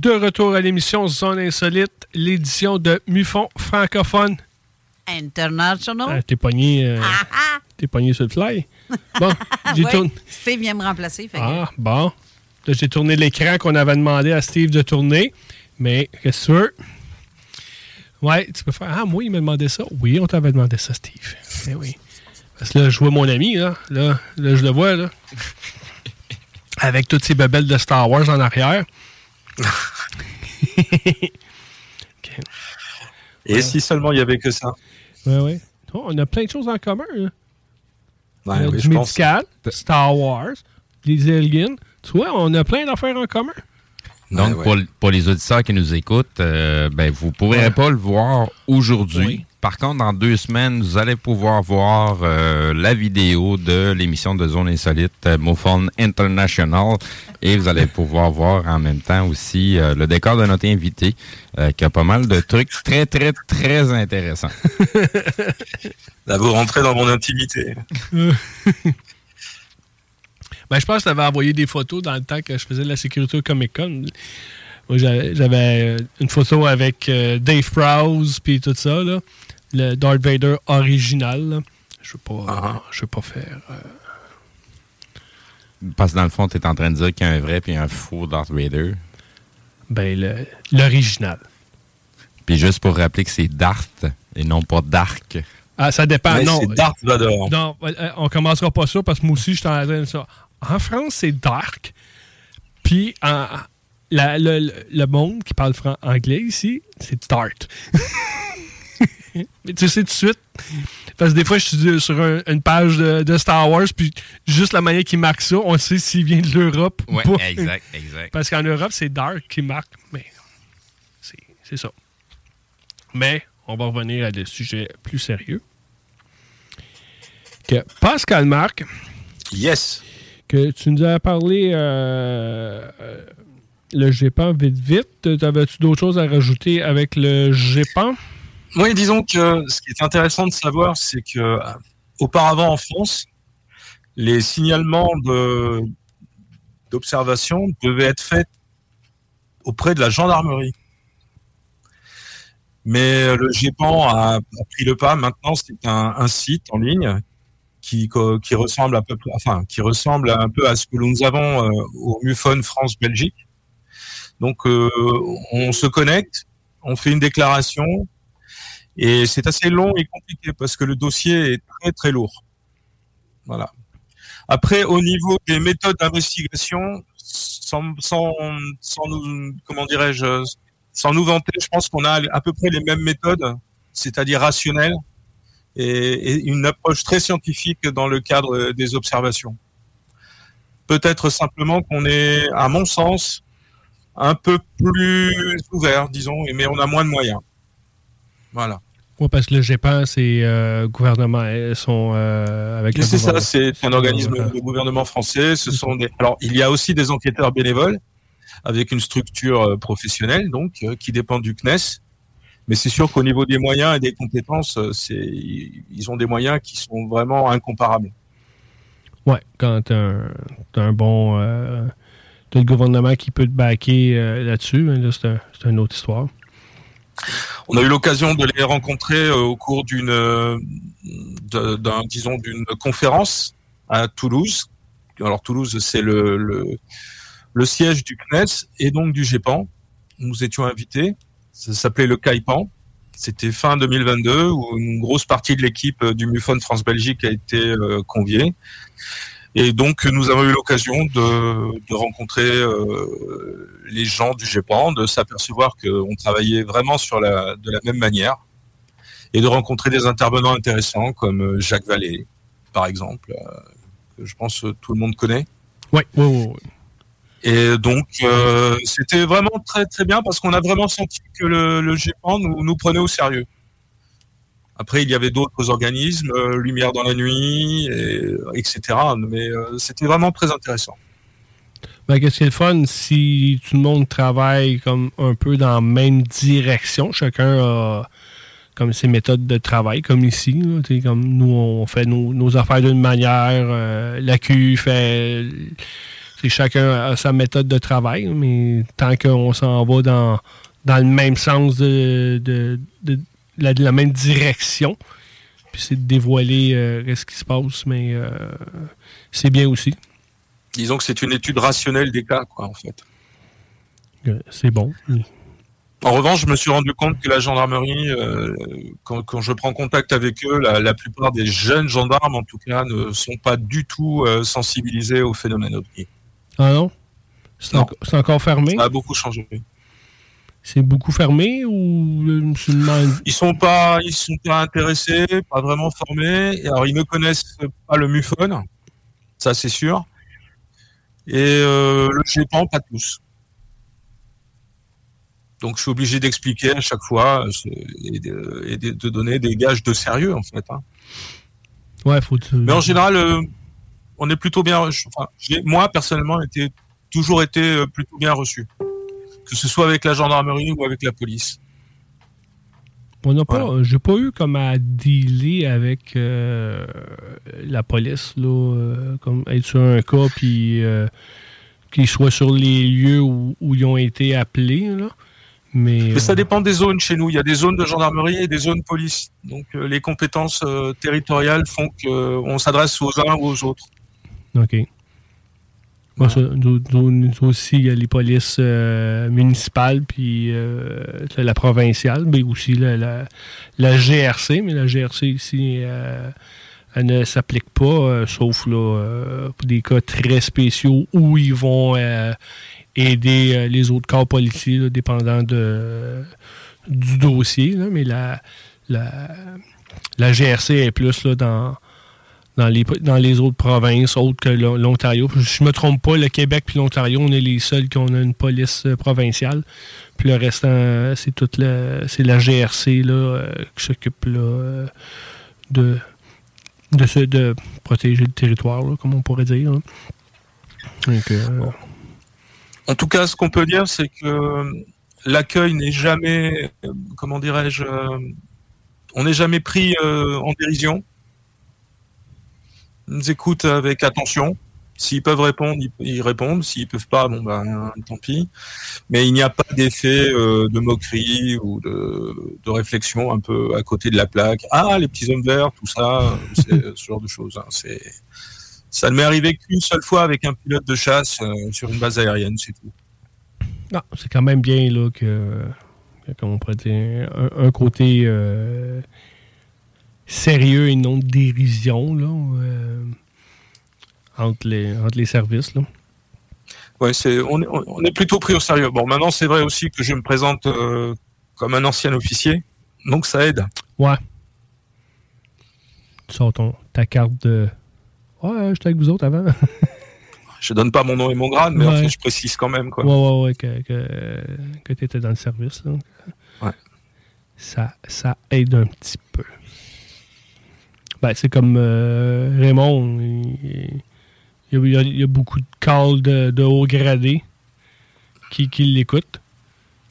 De retour à l'émission Zone Insolite, l'édition de Mufon francophone.
International.
Ah, t'es pogné, euh, t'es pogné sur le fly? Bon, j'ai
Ouais,
tourné.
Steve vient me remplacer. fait que-
Ah, bon. Là, j'ai tourné l'écran qu'on avait demandé à Steve de tourner. Mais, qu'est-ce que tu veux? Ouais, tu peux faire. Ah, moi, il m'a demandé ça. Oui, on t'avait demandé ça, Steve. Eh oui. Parce que là, je vois mon ami, là. Là, là je le vois, là. Avec toutes ces bebelles de Star Wars en arrière.
Et si seulement il y avait que ça?
Ouais, ouais. Oh, on a plein de choses en commun.
Ouais,
a
oui,
du
je pense.
médical, Star Wars, les aliens. Tu vois, on a plein d'affaires en commun.
Donc, Pour, pour les auditeurs qui nous écoutent, euh, ben, vous ne pourrez
Ouais.
pas le voir aujourd'hui. Par contre, dans deux semaines, vous allez pouvoir voir euh, la vidéo de l'émission de Zone Insolite euh, MoFone International et vous allez pouvoir voir en même temps aussi euh, le décor de notre invité euh, qui a pas mal de trucs très, très, très intéressants.
Là, vous rentrez dans mon intimité.
Ben, je pense que tu avais envoyé des photos dans le temps que je faisais de la sécurité au Comic Con. Moi, j'avais une photo avec Dave Prowse puis tout ça, là. Le Darth Vader original. là. Je ne veux, pas- je veux pas faire. euh,
Parce que dans le fond, tu es en train de dire qu'il y a un vrai puis un faux Darth Vader.
ben, le- l'original.
Puis juste pour rappeler que c'est Darth et non pas Dark.
Ah, ça dépend.
Mais
non,
Darth Vader.
Non, euh, on commencera pas ça parce que moi aussi, je suis en train de ça. En France, c'est dark. Puis, en- la- le, le- monde qui parle fran- anglais ici, c'est tart. Mais tu sais tout de suite. Parce que des fois, je suis sur un- une page de, de Star Wars, puis juste la manière qu'ils marquent ça, on sait s'il vient de l'Europe ou
Ouais,
pas.
exact, exact.
Parce qu'en Europe, c'est Dark qui marque, mais c'est c'est ça. Mais on va revenir à des sujets plus sérieux. Que Pascal Marc.
Yes.
Que tu nous as parlé euh, euh, le GEPAN vite vite. T'avais-tu d'autres choses à rajouter avec le GEPAN?
Oui, disons que ce qui est intéressant de savoir, c'est que euh, auparavant en France, les signalements d'observation devaient être faits auprès de la gendarmerie. Mais euh, le GEPAN a, pris le pas. Maintenant, c'est un, site en ligne qui, qui ressemble à peu enfin, qui ressemble un peu à ce que nous avons euh, au MUFON France-Belgique. Donc, on se connecte, on fait une déclaration, et c'est assez long et compliqué parce que le dossier est très très lourd. Voilà. Après, au niveau des méthodes d'investigation, sans, sans, sans nous, comment dirais-je, sans nous vanter, je pense qu'on a à peu près les mêmes méthodes, c'est-à-dire rationnelles et, et une approche très scientifique dans le cadre des observations. Peut-être simplement qu'on est, à mon sens, un peu plus ouvert, disons, mais on a moins de moyens. Voilà.
Oui, parce que le GEPAN, c'est euh, gouvernement. Ils sont euh, avec
c'est ça, c'est un organisme de gouvernement français. Ce sont des. Alors, il y a aussi des enquêteurs bénévoles avec une structure euh, professionnelle, donc euh, qui dépend du CNES. Mais c'est sûr qu'au niveau des moyens et des compétences, euh, c'est ils ont des moyens qui sont vraiment incomparables.
Ouais, quand t'as un, un bon. euh, t'as le gouvernement qui peut te euh, là-dessus, hein, là, c'est un- c'est une autre histoire.
On a eu l'occasion de les rencontrer euh, au cours d'une, euh, d'un, disons, d'une conférence à Toulouse. Alors Toulouse, c'est le, le, le siège du CNES et donc du GEPAN. Nous étions invités. Ça s'appelait le CAIPAN. C'était fin 2022 où une grosse partie de l'équipe du MUFON France-Belgique a été conviée. Et donc, nous avons eu l'occasion de, de, rencontrer euh, les gens du GEPAN, de s'apercevoir qu'on travaillait vraiment sur la, de la même manière, et de rencontrer des intervenants intéressants comme euh, Jacques Vallée, par exemple, euh, que je pense que tout le monde connaît.
Oui, oui, oui.
Et donc, euh, c'était vraiment très, très bien parce qu'on a vraiment senti que le, le GEPAN nous, nous prenait au sérieux. Après, il y avait d'autres organismes, euh, Lumière dans la nuit, etc. Mais euh, c'était vraiment très intéressant.
Ben, Qu'est-ce qui est le fun si tout le monde travaille comme un peu dans la même direction? Chacun a comme ses méthodes de travail, comme ici. comme nous, on fait nos, affaires d'une manière. Euh, la Q fait. Chacun a sa méthode de travail, mais tant qu'on s'en va dans, dans le même sens de, la, même direction. Puis c'est de dévoiler euh, ce qui se passe, mais euh, c'est bien aussi.
Disons que c'est une étude rationnelle des cas, quoi, en fait.
Euh, c'est bon.
En revanche, je me suis rendu compte que la gendarmerie, quand, je prends contact avec eux, la, plupart des jeunes gendarmes, en tout cas, ne sont pas du tout sensibilisés au phénomène ovni.
Ah non? C'est encore fermé?
Ça a beaucoup changé.
C'est beaucoup fermé ou
Ils sont pas, ils sont pas intéressés, pas vraiment formés. Alors ils ne connaissent pas le MUFON, ça c'est sûr. Et euh, le GEPAN, pas tous. Donc je suis obligé d'expliquer à chaque fois et, de, donner des gages de sérieux en fait. Hein.
Ouais, faut.
Mais en général, euh, on est plutôt bien. Enfin, moi personnellement, été toujours été euh, plutôt bien reçu que ce soit avec la gendarmerie ou avec la police.
On n'a pas, j'ai pas eu comme à dealer avec euh, la police là, euh, comme être sur un cas puis euh, qu'ils soient sur les lieux où, ils ont été appelés là. Mais,
ça dépend des zones chez nous. Il y a des zones de gendarmerie et des zones police. Donc les compétences territoriales font qu'on s'adresse aux uns ou aux autres.
OK nous, aussi, il y a les polices euh, municipales, puis euh, la provinciale, mais aussi la, GRC. Mais la GRC ici, euh, elle ne s'applique pas, sauf là, pour des cas très spéciaux où ils vont aider les autres corps policiers, dépendant de, du dossier. mais la, la, GRC est plus là, dans dans les, dans les autres provinces autres que l'Ontario. Je me trompe pas, le Québec puis l'Ontario, on est les seuls qui ont une police euh, provinciale. Puis le restant, c'est toute la, c'est la GRC là, euh, qui s'occupe euh, de, de, de protéger le territoire, comme on pourrait dire.
en tout cas, ce qu'on peut dire, c'est que l'accueil n'est jamais, comment dirais-je, on n'est jamais pris en dérision nous écoutent avec attention. S'ils peuvent répondre, ils répondent. S'ils peuvent pas, bon ben tant pis. Mais il n'y a pas d'effet euh, de moquerie ou de, réflexion un peu à côté de la plaque. Ah, les petits hommes verts, tout ça, c'est ce genre de choses. Hein. C'est ça ne m'est arrivé qu'une seule fois avec un pilote de chasse euh, sur une base aérienne, c'est tout.
Non, c'est quand même bien là que, comme on pourrait dire, un, côté euh, sérieux et non de dérision là, euh, entre, les, entre les services. Là.
Ouais, c'est, on, est, on est plutôt pris au sérieux. Bon, maintenant, c'est vrai aussi que je me présente euh, comme un ancien officier, donc ça aide.
Ouais. Tu sors ton, ta carte de. Ouais, j'étais avec vous autres avant.
je donne pas mon nom et mon grade, mais en fait, je précise quand même. Quoi.
Ouais, ouais, ouais, que, que, que tu étais dans le service. Là.
Ouais.
Ça, ça aide un petit peu. Ben, c'est comme euh, Raymond. Il, y a, beaucoup de calls de, haut gradé qui, qui l'écoutent.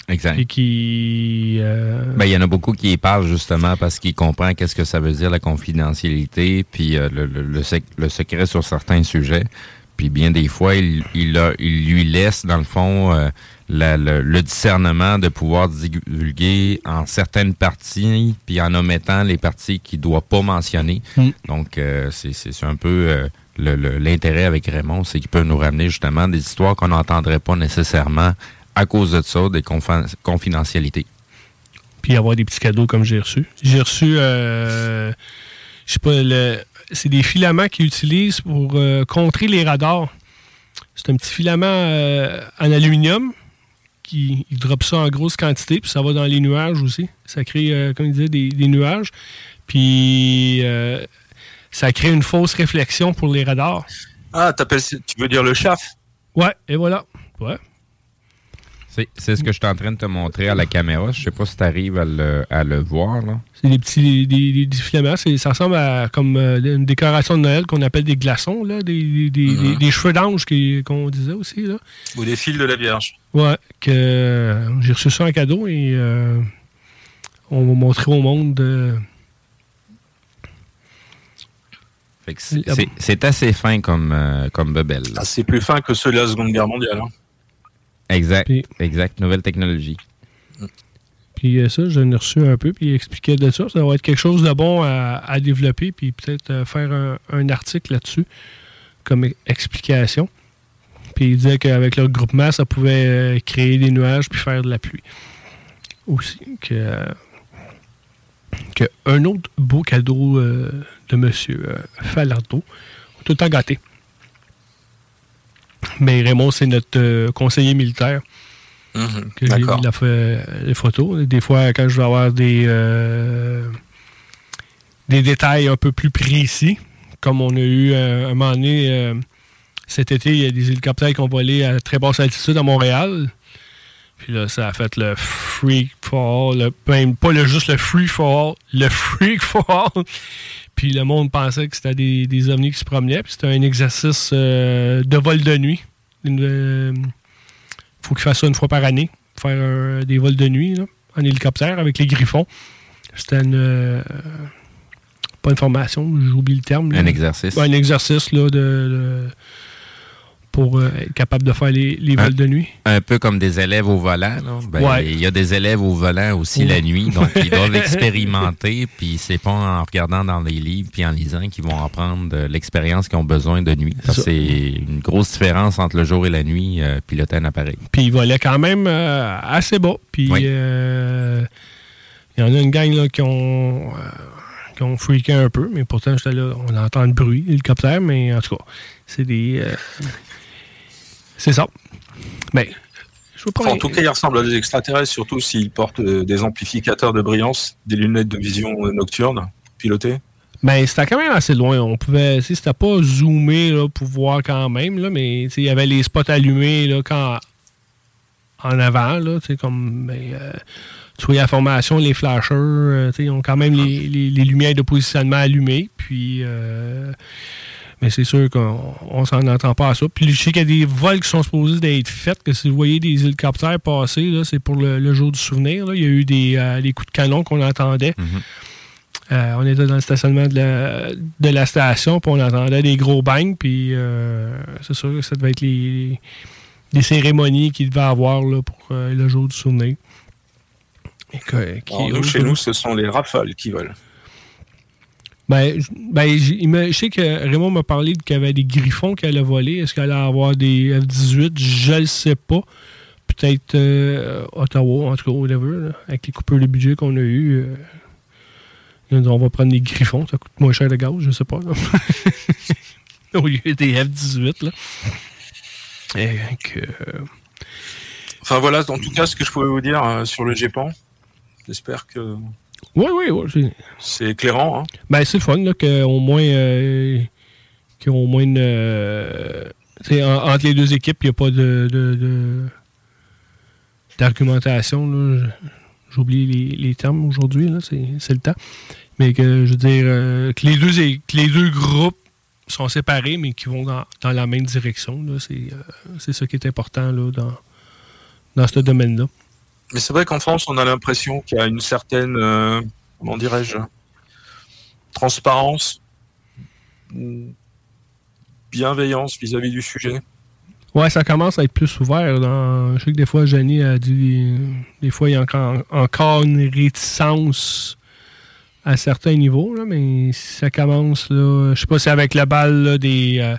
Exact.
Et qui. Euh,
ben, il y en a beaucoup qui y parlent justement parce qu'ils comprennent qu'est-ce que ça veut dire la confidentialité, puis euh, le, le, secret sur certains sujets. Puis bien des fois, il, il, il lui laisse, dans le fond, le, discernement de pouvoir divulguer en certaines parties, puis en omettant les parties qu'il ne doit pas mentionner. Mm. Donc, euh, c'est un peu euh, l'intérêt avec Raymond, c'est qu'il peut nous ramener justement des histoires qu'on n'entendrait pas nécessairement à cause de ça, des confidentialités.
puis avoir des petits cadeaux comme j'ai reçu. J'ai reçu, euh, je sais pas, le, c'est des filaments qu'ils utilisent pour euh, contrer les radars. C'est un petit filament en aluminium qui ils drop ça en grosse quantité, puis ça va dans les nuages aussi. Ça crée, euh, comme il disait, des, des nuages. Puis euh, ça crée une fausse réflexion pour les radars.
Ah, t'appelles, tu veux dire le chaf?
Ouais, et voilà. Ouais.
C'est c'est ce que je suis en train de te montrer à la caméra. Je sais pas si tu arrives à le, à le voir. Là.
C'est des petits des, des- des filaments. C'est- Ça ressemble à comme euh, une décoration de Noël qu'on appelle des glaçons, là, des, des,
Mhm.
des cheveux d'ange qu'on disait aussi. Là.
Ou des fils de la Vierge
Ouais, que euh, j'ai reçu ça en cadeau et euh, on va montrer au monde. euh,
Fait que c'est- assez fin comme, euh, comme bebelle.
Ah, C'est plus fin que ceux de la Seconde Guerre mondiale. hein.
Exact. Exact. Nouvelle technologie.
Puis euh, ça, j'en ai reçu un peu, puis il expliquait de ça. Ça va être quelque chose de bon à, à développer, puis peut-être euh, faire un, un article là-dessus comme explication. Puis il disait qu'avec leur groupement, ça pouvait euh, créer des nuages puis faire de la pluie. Aussi. Que, que un autre beau cadeau euh, de M. Falardeau. Tout le temps gâté. Mais Raymond, c'est notre euh, conseiller militaire
Mhm,
que j'ai
D'accord.
il a fait euh, les photos. Des fois, quand je vais avoir des, euh, des détails un peu plus précis, comme on a eu euh, un moment donné euh, cet été, il y a des hélicoptères qui ont volé à très basse altitude à Montréal. Puis là, ça a fait le freak fall, le, ben, pas le, juste le free fall, le freak fall. Puis le monde pensait que c'était des, des ovnis qui se promenaient. Puis c'était un exercice euh, de vol de nuit. Une, euh, faut qu'il fasse ça une fois par année, faire des vols de nuit là, en hélicoptère avec les griffons. C'était une. euh, pas une formation, j'oublie le terme. là.
Un exercice.
Ouais, un exercice là, de, de- pour euh, être capable de faire les, les vols de nuit.
Un peu comme des élèves au volant. Ben,
Ouais.
Il y a des élèves au volant aussi
Ouais.
la nuit, donc ils doivent expérimenter, puis c'est pas en regardant dans les livres puis en lisant qu'ils vont apprendre l'expérience qu'ils ont besoin de nuit. C'est une grosse différence entre le jour et la nuit, euh, piloter un appareil.
Puis il volait quand même euh, assez bas. Puis
Oui.
euh, il y en a une gang là, qui ont. freaké un peu, mais pourtant, j'étais là, on entend le bruit, l'hélicoptère, mais en tout cas, c'est des. euh, c'est ça. Mais, je.
Enfin, en tout cas, ils ressemblent à des extraterrestres, surtout s'ils portent euh, des amplificateurs de brillance, des lunettes de vision euh, nocturne pilotées.
Mais c'était quand même assez loin. On pouvait, c'était pas zoomé là, pour voir quand même, là, mais il y avait les spots allumés là, quand, en avant, là, comme mais, euh, tu voyais la formation, les flashers, euh, ils ont quand même les, les- les lumières de positionnement allumées. Puis, euh, mais c'est sûr qu'on on s'en entend pas à ça. Puis je sais qu'il y a des vols qui sont supposés d'être faits, que si vous voyez des hélicoptères passer, c'est pour le, le jour du souvenir. là. Il y a eu des euh, les coups de canon qu'on entendait. Euh, on était dans le stationnement de la, de la station, puis on entendait des gros bangs, puis euh, c'est sûr que ça devait être les, les cérémonies qu'il devait avoir là, pour le jour du souvenir. Et que- qui-
Alors, nous, chez nous, ce sont les rafales qui volent.
Ben, ben, je sais que Raymond m'a parlé qu'il y avait des griffons qui allaient voler. Est-ce qu'il allait avoir des F-18? Je le sais pas. Peut-être euh, Ottawa, en tout cas, whatever, avec les coupures de budget qu'on a eues. euh, on va prendre des griffons, ça coûte moins cher de gaz, je sais pas. Au lieu des F-18, là. Et que, euh,
Enfin voilà, en tout cas, ce que je pouvais vous dire sur le GEPAN. J'espère que
Oui, oui, oui. c'est-
éclairant. hein.
Ben, c'est le fun, là, qu'au moins, euh, au moins une. euh, en- entre les deux équipes, il n'y a pas de. d'argumentation, là. J'oublie les, les termes aujourd'hui, là. C'est, le temps. Mais que, je veux dire, euh, que, les deux, que les deux groupes sont séparés, mais qui vont dans, dans la même direction, là. C'est, euh, c'est ça qui est important, là, dans, dans ce domaine-là.
Mais c'est vrai qu'en France, on a l'impression qu'il y a une certaine, euh, comment dirais-je, transparence, bienveillance vis-à-vis du sujet.
Ouais, ça commence à être plus ouvert. Je sais que des fois, Jenny a dit. Des fois, il y a encore, une réticence à certains niveaux, mais ça commence. Là, je sais pas si avec la balle des, euh,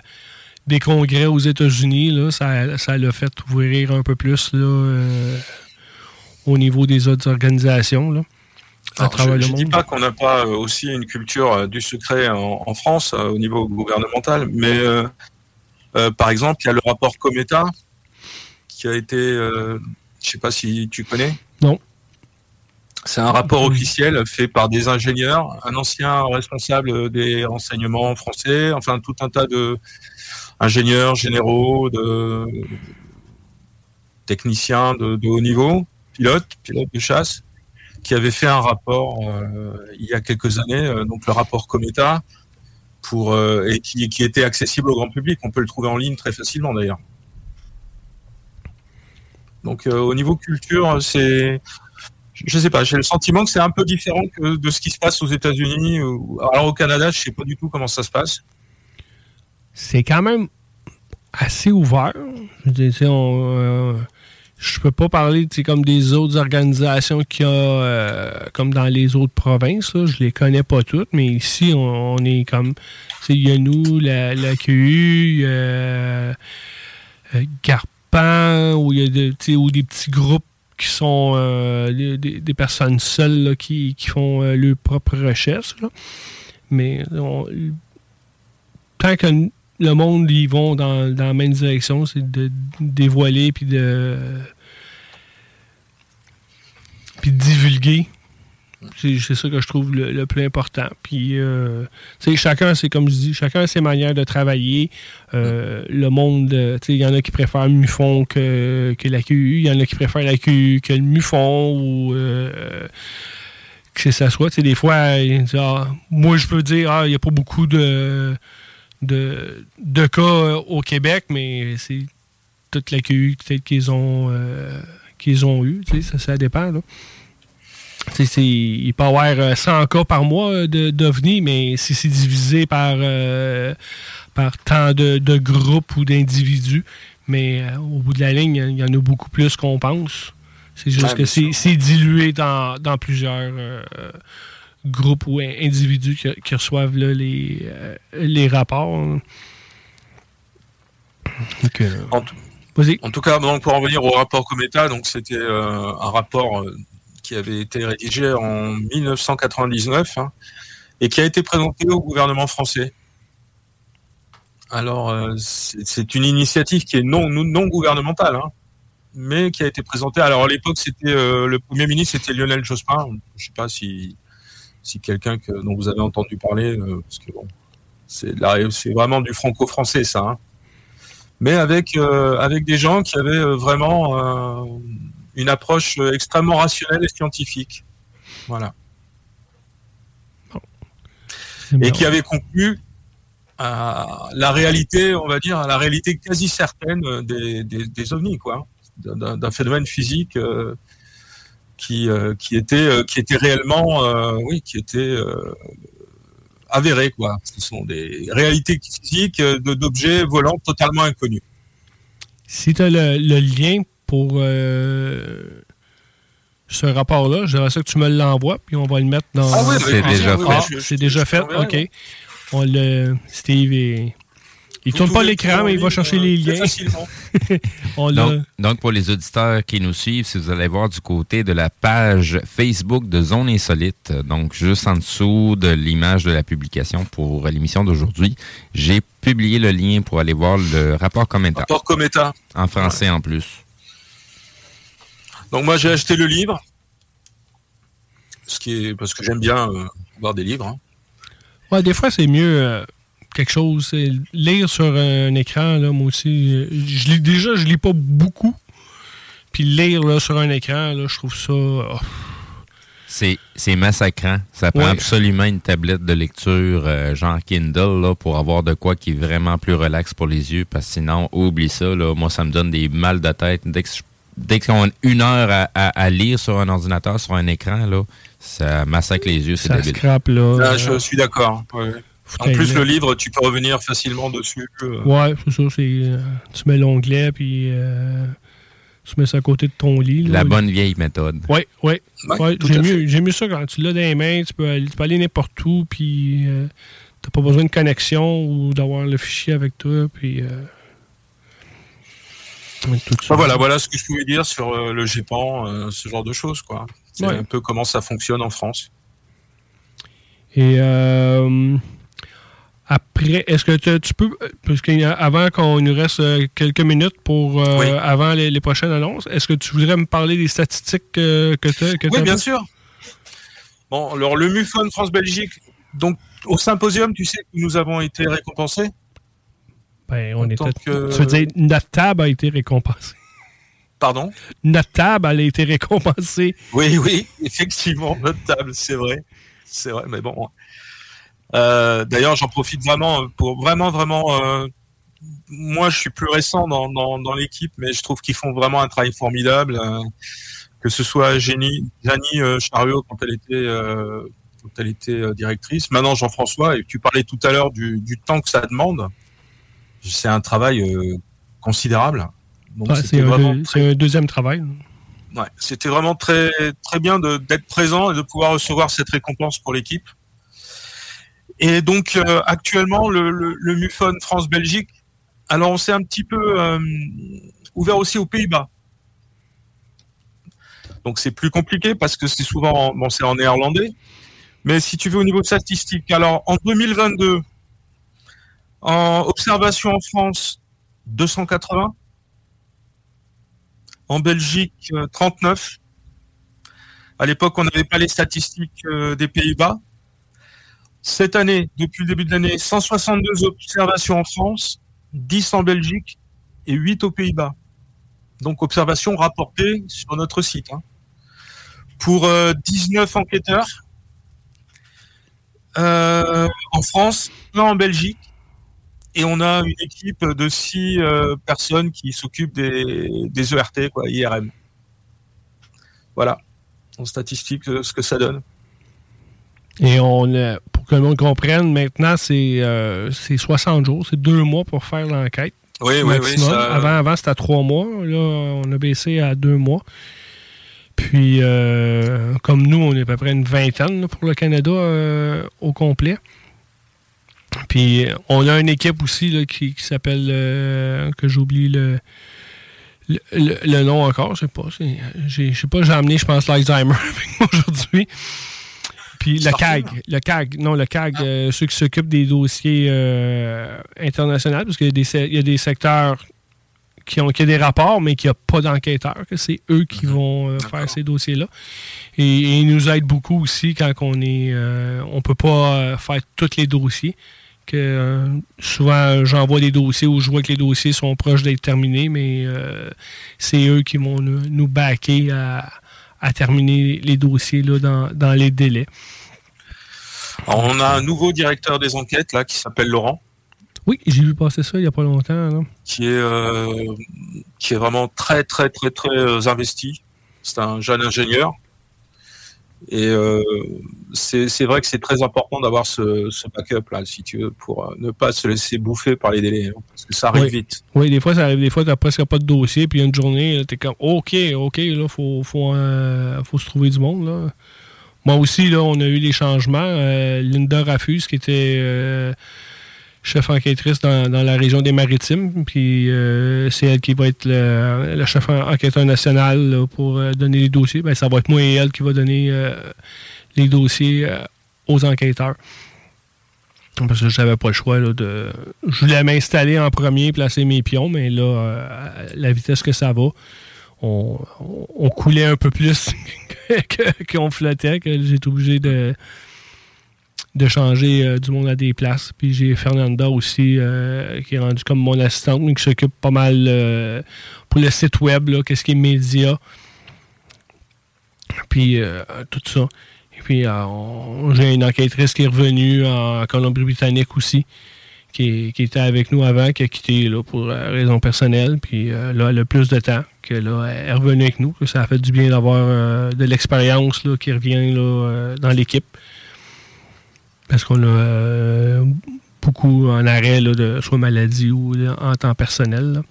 des congrès aux États-Unis, ça l'a fait ouvrir un peu plus là, euh, au niveau des autres organisations. Là. à travers
je
le
ne
monde?
dis pas qu'on n'a pas euh, aussi une culture euh, du secret en, en France euh, au niveau gouvernemental, mais par exemple, il y a le rapport Cometa qui a été, je ne sais pas si tu connais.
Non.
C'est un rapport officiel fait par des ingénieurs, un ancien responsable des renseignements français, enfin tout un tas de ingénieurs généraux, de techniciens de, de haut niveau, pilotes, pilotes de chasse, qui avaient fait un rapport euh, il y a quelques années, euh, donc le rapport Cometa, pour euh, et qui, était accessible au grand public. On peut le trouver en ligne très facilement d'ailleurs. Donc au niveau culture, c'est je sais pas, j'ai le sentiment que c'est un peu différent de ce qui se passe aux États-Unis. Alors au Canada, je sais pas du tout comment ça se passe.
c'est quand même assez ouvert. Je je peux pas parler comme des autres organisations qu'il y a euh, comme dans les autres provinces. Là. Je les connais pas toutes, mais ici, on, est comme. Il y a nous, la, la QU, euh, il y a de- des petits groupes qui sont euh, des, des- personnes seules là, qui, qui font euh, leurs propres recherches. là. Mais on- tant que le monde ils vont dans, dans la même direction, c'est de dévoiler puis de puis de divulguer. C'est ça que je trouve le, le plus important. Puis, euh, chacun, c'est comme je dis, chacun a ses manières de travailler. Euh, Le monde, euh, il y en a qui préfèrent MUFON que, que la QU, il y en a qui préfèrent la QU que le MUFON ou euh, que ça soit. Tu sais, des fois, Ah, moi, je peux dire, ah, il n'y a pas beaucoup de, de, de cas euh, au Québec, mais c'est toute la QU peut-être qu'ils ont, euh, qu'ils ont eu. Ça, ça dépend. Là. Il peut y avoir euh, 100 cas par mois euh, de- d'OVNI, mais si c'est divisé par, euh, par tant de, de groupes ou d'individus, mais euh, au bout de la ligne, il y en a beaucoup plus qu'on pense. C'est juste
Ouais,
que c'est c'est dilué dans, dans plusieurs euh, groupes ou in- individus qui, qui reçoivent là, les, euh, les rapports. Donc, euh,
En, tout-
Vas-y.
en tout cas, donc, pour en revenir au rapport Cometa, donc c'était euh, un rapport euh, qui avait été rédigé en 1999 hein, et qui a été présenté au gouvernement français. Alors, euh, c'est c'est une initiative qui est non, non, non gouvernementale, hein, mais qui a été présentée. Alors, à l'époque, c'était euh, le premier ministre, c'était Lionel Jospin. Je ne sais pas si, si quelqu'un que, dont vous avez entendu parler, euh, parce que bon, c'est là, c'est vraiment du franco-français, ça. hein mais avec euh, avec des gens qui avaient euh, vraiment euh, une approche extrêmement rationnelle et scientifique. Voilà. Et qui avaient conclu à la réalité, on va dire, à la réalité quasi certaine des, des, des ovnis, quoi, d'un d'un phénomène physique qui euh, qui était euh, qui était réellement, euh, oui, qui était euh, avéré, quoi. Ce sont des réalités physiques de- d'objets volants totalement inconnus.
Si tu as le, le lien pour euh, ce rapport-là, j'aimerais ça que tu me l'envoies, puis on va le mettre dans.
Ah oui,
C'est déjà
oui,
fait.
c'est déjà fait, ok. On le, Steve est. Il
Vous
tourne pas l'écran, mais il va chercher
euh,
les liens. On l'a.
Donc, donc, pour les auditeurs qui nous suivent, si vous allez voir du côté de la page Facebook de Zone Insolite, donc juste en dessous de l'image de la publication pour l'émission d'aujourd'hui, j'ai publié le lien pour aller voir le rapport commentaire.
Rapport Cometa.
En français en plus.
Donc moi j'ai acheté le livre, ce qui est parce que j'aime bien euh, voir des livres. hein.
Ouais, des fois, c'est mieux euh, quelque chose. c'est Lire sur un écran, là, moi aussi. euh, Je lis, déjà, je lis pas beaucoup. Puis lire là, sur un écran, là, je trouve ça. oh,
C'est c'est massacrant. Ça prend
Ouais.
absolument une tablette de lecture euh, genre Kindle là, pour avoir de quoi qui est vraiment plus relax pour les yeux. Parce que sinon, oublie ça. Là, moi, ça me donne des mal de tête. Dès que je- dès qu'on a une heure à, à- à lire sur un ordinateur, sur un écran, là, ça massacre les yeux. C'est
ça
débile.
scrape, là.
Là,
euh,
je suis d'accord. ouais. En plus le livre, tu peux revenir facilement dessus. euh.
Ouais, c'est ça. c'est, euh, tu mets l'onglet, puis euh, tu mets ça à côté de ton lit. là.
La bonne vieille méthode.
Oui, oui.
Ouais,
Ouais,
tout fait.
mieux, j'aime mieux ça quand tu l'as dans les mains, tu peux aller, tu peux aller n'importe où, puis euh, t'as pas besoin de connexion ou d'avoir le fichier avec toi, puis... euh,
Enfin, voilà, voilà ce que je pouvais dire sur euh, le GEPAN, euh, ce genre de choses, quoi. C'est
Ouais.
un peu comment ça fonctionne en France.
Et euh, après, est-ce que tu peux, parce qu'avant qu'on nous reste euh, quelques minutes pour euh,
Oui.
avant les, les prochaines annonces, est-ce que tu voudrais me parler des statistiques euh, que tu as?
Oui, bien sûr. Bon, alors le MUFON France-Belgique, donc au symposium, tu sais que nous avons été récompensés?
Ben, on était,
que-
Tu veux dire, notre table a été récompensée.
Pardon?
Notre table, elle a été récompensée.
Oui, oui, effectivement, notre table, c'est vrai. C'est vrai, mais bon. Euh, D'ailleurs, j'en profite vraiment pour vraiment, vraiment. euh, moi, je suis plus récent dans, dans, dans l'équipe, mais je trouve qu'ils font vraiment un travail formidable. euh, que ce soit Jenny, Janie euh, Chariot quand elle était, euh, quand elle était euh, directrice, maintenant Jean-François, et tu parlais tout à l'heure du, du temps que ça demande. C'est un travail euh, considérable. Donc,
Ouais, c'est un, c'est deuxième travail.
Ouais, c'était vraiment très très bien d'être présent et de pouvoir recevoir cette récompense pour l'équipe. Et donc euh, actuellement le, MUFON France-Belgique, alors on s'est un petit peu euh, ouvert aussi aux Pays-Bas. Donc c'est plus compliqué parce que c'est souvent en, bon c'est en néerlandais. Mais si tu veux au niveau statistique, alors en 2022, en observation en France, 280. En Belgique, euh, 39. À l'époque, on n'avait pas les statistiques euh, des Pays-Bas. Cette année, depuis le début de l'année, 162 observations en France, 10 en Belgique et 8 aux Pays-Bas. Donc, observations rapportées sur notre site. hein. Pour euh, 19 enquêteurs euh, en France, un en Belgique, et on a une équipe de 6 personnes qui s'occupent des, ERT, quoi, IRM. Voilà, en statistique, euh, ce que ça donne.
Et on, que le monde comprenne, maintenant, c'est euh, c'est 60 jours, c'est deux mois pour faire l'enquête.
Oui, oui, oui, ça-
Avant, avant c'était à trois mois. Là, on a baissé à deux mois. Puis, euh, comme nous, on est à peu près une vingtaine là, pour le Canada euh, au complet. Puis, on a une équipe aussi là, qui, qui s'appelle, euh, que j'oublie le, le, le- le nom encore, je sais pas. Je sais pas, j'ai amené, je pense, l'Alzheimer avec moi aujourd'hui. Puis le CAG, le CAG, non, le CAG, euh, ceux qui s'occupent des dossiers euh, internationaux, parce qu'il y, a des se- il y a des secteurs qui ont qui ont des rapports, mais qui n'ont pas d'enquêteurs, que c'est eux qui vont euh, faire ces dossiers-là. Et, et ils nous aident beaucoup aussi quand on est euh, on peut pas euh, faire tous les dossiers. Que euh, souvent j'envoie des dossiers où je vois que les dossiers sont proches d'être terminés, mais euh, c'est eux qui vont nous, nous backer à, à terminer les dossiers là, dans, dans les délais.
Alors, on a un nouveau directeur des enquêtes là qui s'appelle Laurent,
Oui, j'ai vu passer ça il n'y a pas longtemps. là.
qui est euh, qui est vraiment très très très très euh, investi. C'est un jeune ingénieur et euh, c'est vrai que c'est très important d'avoir ce, ce backup là, si tu veux, pour euh, ne pas se laisser bouffer par les délais, hein, parce que ça arrive
Oui.
vite.
Oui, des fois, ça arrive. Des fois, tu n'as presque pas de dossier, puis une journée, tu es comme OK, OK, là, faut, faut, euh, faut se trouver du monde. Là. Moi aussi, là, on a eu des changements. Euh, Linda Raffus, qui était chef enquêtrice dans, la région des Maritimes, puis euh, c'est elle qui va être le, chef en- enquêteur national pour euh, donner les dossiers. Ben, ça va être moi et elle qui va donner euh, les dossiers aux enquêteurs. Parce que j'avais pas le choix de. Je voulais m'installer en premier, placer mes pions, mais là, la vitesse que ça va, on, coulait un peu plus qu'on flottait, que été obligé de, de changer euh, du monde à des places. Puis j'ai Fernanda aussi, euh, qui est rendue comme mon assistante, mais qui s'occupe pas mal euh, pour le site web, qu'est-ce qui est média. Puis tout ça. Et puis j'ai une enquêtrice qui est revenue en Colombie-Britannique aussi, qui, était avec nous avant, qui a quitté là, pour raison personnelle. Puis là, elle a plus de temps, que là, elle est revenue avec nous. ça a fait du bien d'avoir de l'expérience qui revient là, dans l'équipe. Parce qu'on a euh, beaucoup en arrêt là, de soit maladie ou là, en temps personnel. là.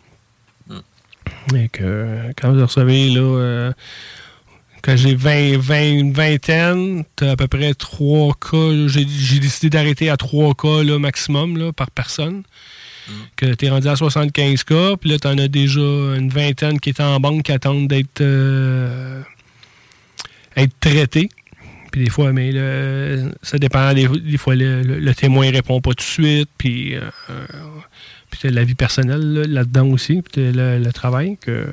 Et que quand vous recevez là, euh, quand j'ai 20, 20, une vingtaine, t'as à peu près 3 cas. J'ai décidé d'arrêter à 3 cas là, maximum là, par personne. que tu es rendu à 75 cas, puis là, tu en as déjà une vingtaine qui est en banque qui attendent d'être euh, être traités. Puis des fois, mais ça dépend. Des, fois, le, témoin répond pas tout de suite. Puis, euh, euh, puis la vie personnelle là, là-dedans aussi. Puis le travail. que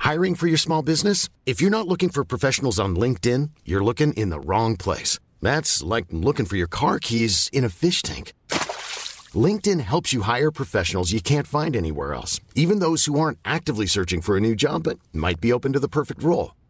Hiring for your small business? If you're not looking for professionals on LinkedIn, you're looking in the wrong place. That's like looking for your car keys in a fish tank. LinkedIn helps you hire professionals you can't find anywhere else, even those who aren't actively searching for a new job but might be open to the perfect role.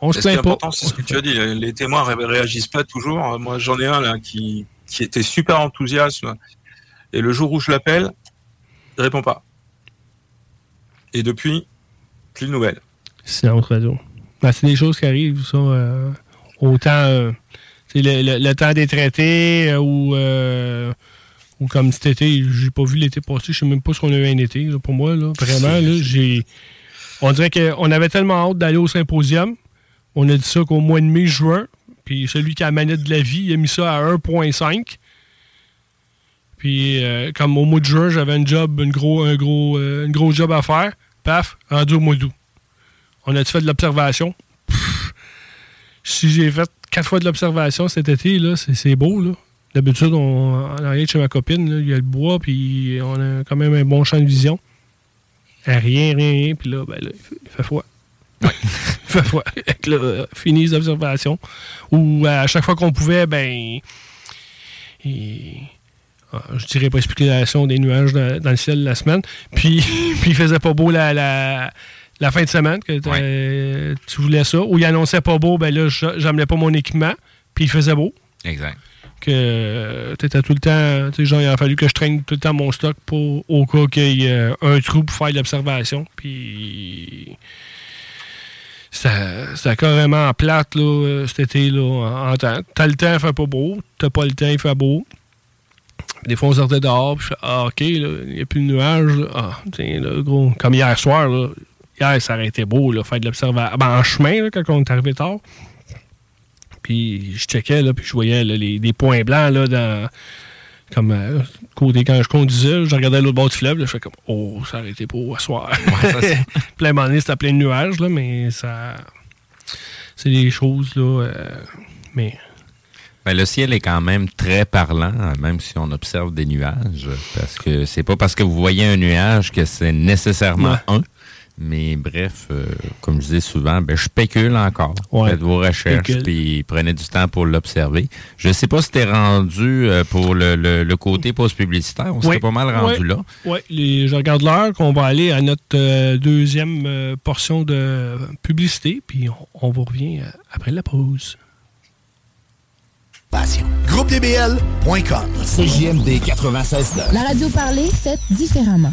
on se
Ce qui est
plaint pas.
important, c'est ce que tu as dit. Les témoins ré- réagissent pas toujours. Moi, j'en ai un là qui, qui était super enthousiaste. Et le jour où je l'appelle, il répond pas. Et depuis, plus de nouvelles.
Silence radio. Ben, c'est des choses qui arrivent, ça. euh, autant euh, le, le- le temps des traités euh, ou, euh, ou comme cet été, j'ai pas vu l'été passé, je sais même pas si on a eu un été là, pour moi. Là. Vraiment, là, j'ai. On dirait qu'on avait tellement hâte d'aller au symposium. On a dit ça qu'au mois de mai, juin. Puis celui qui a la manette de la vie, il a mis ça à 1.5. Puis euh, comme au mois de juin, j'avais un job, une gros, un gros, euh, gros job à faire. Paf, rendu au mois d'août. On a-tu fait de l'observation? Si j'ai fait quatre fois de l'observation cet été, là, c'est, beau. Là. D'habitude, on, en chez ma copine, il y a le bois, puis on a quand même un bon champ de vision. Rien, rien, rien. Puis là, ben, là, il fait froid. Fait que là, euh, fini les observations. Ou à chaque fois qu'on pouvait, ben. ah, je dirais précipitation des nuages dans, dans le ciel la semaine. Puis, puis il faisait pas beau la, la, la fin de semaine, que t'as- tu voulais ça. Ou il annonçait pas beau, ben là, je- j'amenais pas mon équipement. Puis il faisait beau.
Exact.
Que tu étais tout le temps. Tu sais, genre, il a fallu que je traîne tout le temps mon stock pour, au cas qu'il y ait un trou pour faire l'observation. Puis. C'était c'était carrément plate là, euh, cet été. T'as le temps, il fait pas beau. T'as pas le temps, il fait beau. Des fois, on sortait dehors, puis je Ah, OK, il n'y a plus de nuages. Ah, tiens, là, gros. Comme hier soir, là, hier, ça aurait été beau, là, faire de l'observation. Ben, en chemin, là, quand on est arrivé tard. Puis je checkais, là, puis je voyais là, les, des points blancs là, dans. Comme euh, côté quand je conduisais, je regardais l'autre bord du fleuve, là, je fais comme Oh, ça été beau à soir. à un moment c'était plein de nuages, là, mais ça. C'est des choses, là. euh, mais.
Ben, le ciel est quand même très parlant, euh, même si on observe des nuages, parce que c'est pas parce que vous voyez un nuage que c'est nécessairement
Ouais.
un. Mais bref, euh, comme je dis souvent, ben, je spécule encore.
Ouais.
Faites vos recherches, puis prenez du temps pour l'observer. Je sais pas si t'es rendu euh, pour le, le- le côté pause publicitaire. On serait
Ouais.
pas mal rendu
Ouais.
là.
Oui, je regarde l'heure qu'on va aller à notre euh, deuxième euh, portion de publicité, puis on, on vous revient euh, après la pause.
GroupeDBL.com.
CJMD 96 La radio parlée, faite différemment.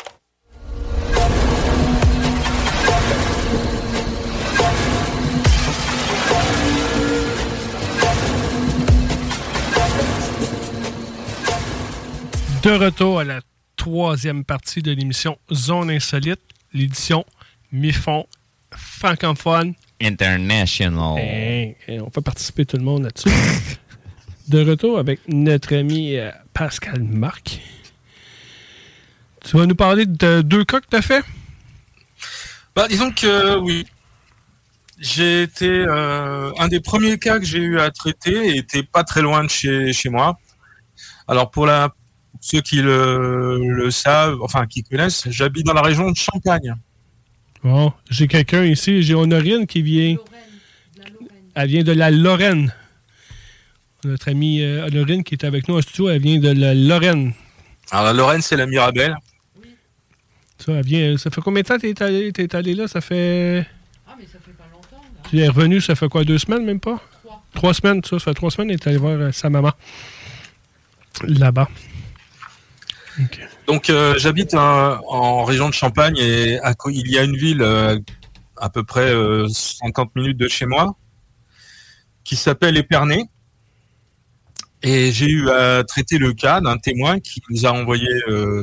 De retour à la troisième partie de l'émission Zone Insolite, l'édition mi-fond francophone.
International.
Hey, hey, on peut participer tout le monde là-dessus. De retour avec notre ami euh, Pascal Marc. Tu vas nous parler de deux cas que tu as fait?
Bah, disons que oui. J'ai été euh, un des premiers cas que j'ai eu à traiter et était pas très loin de chez, chez moi. Alors pour la ceux qui le, savent, enfin qui connaissent, j'habite dans la région de Champagne.
Bon, j'ai quelqu'un ici, j'ai Honorine qui vient. Elle vient de la Lorraine. Notre amie euh, Honorine qui est avec nous en studio, elle vient de la Lorraine.
Alors la Lorraine, c'est la Mirabelle.
Ça, elle vient, ça fait combien de temps que tu es allé, allé là? Ça fait. Tu es revenu, ça fait quoi, deux semaines, même pas? Trois. Trois semaines, ça, ça fait trois semaines, et est allé voir euh, sa maman là-bas.
Donc, euh, j'habite en région de Champagne et il y a une ville euh, à peu près 50 minutes de chez moi qui s'appelle Épernay. Et j'ai eu à traiter le cas d'un témoin qui nous a envoyé,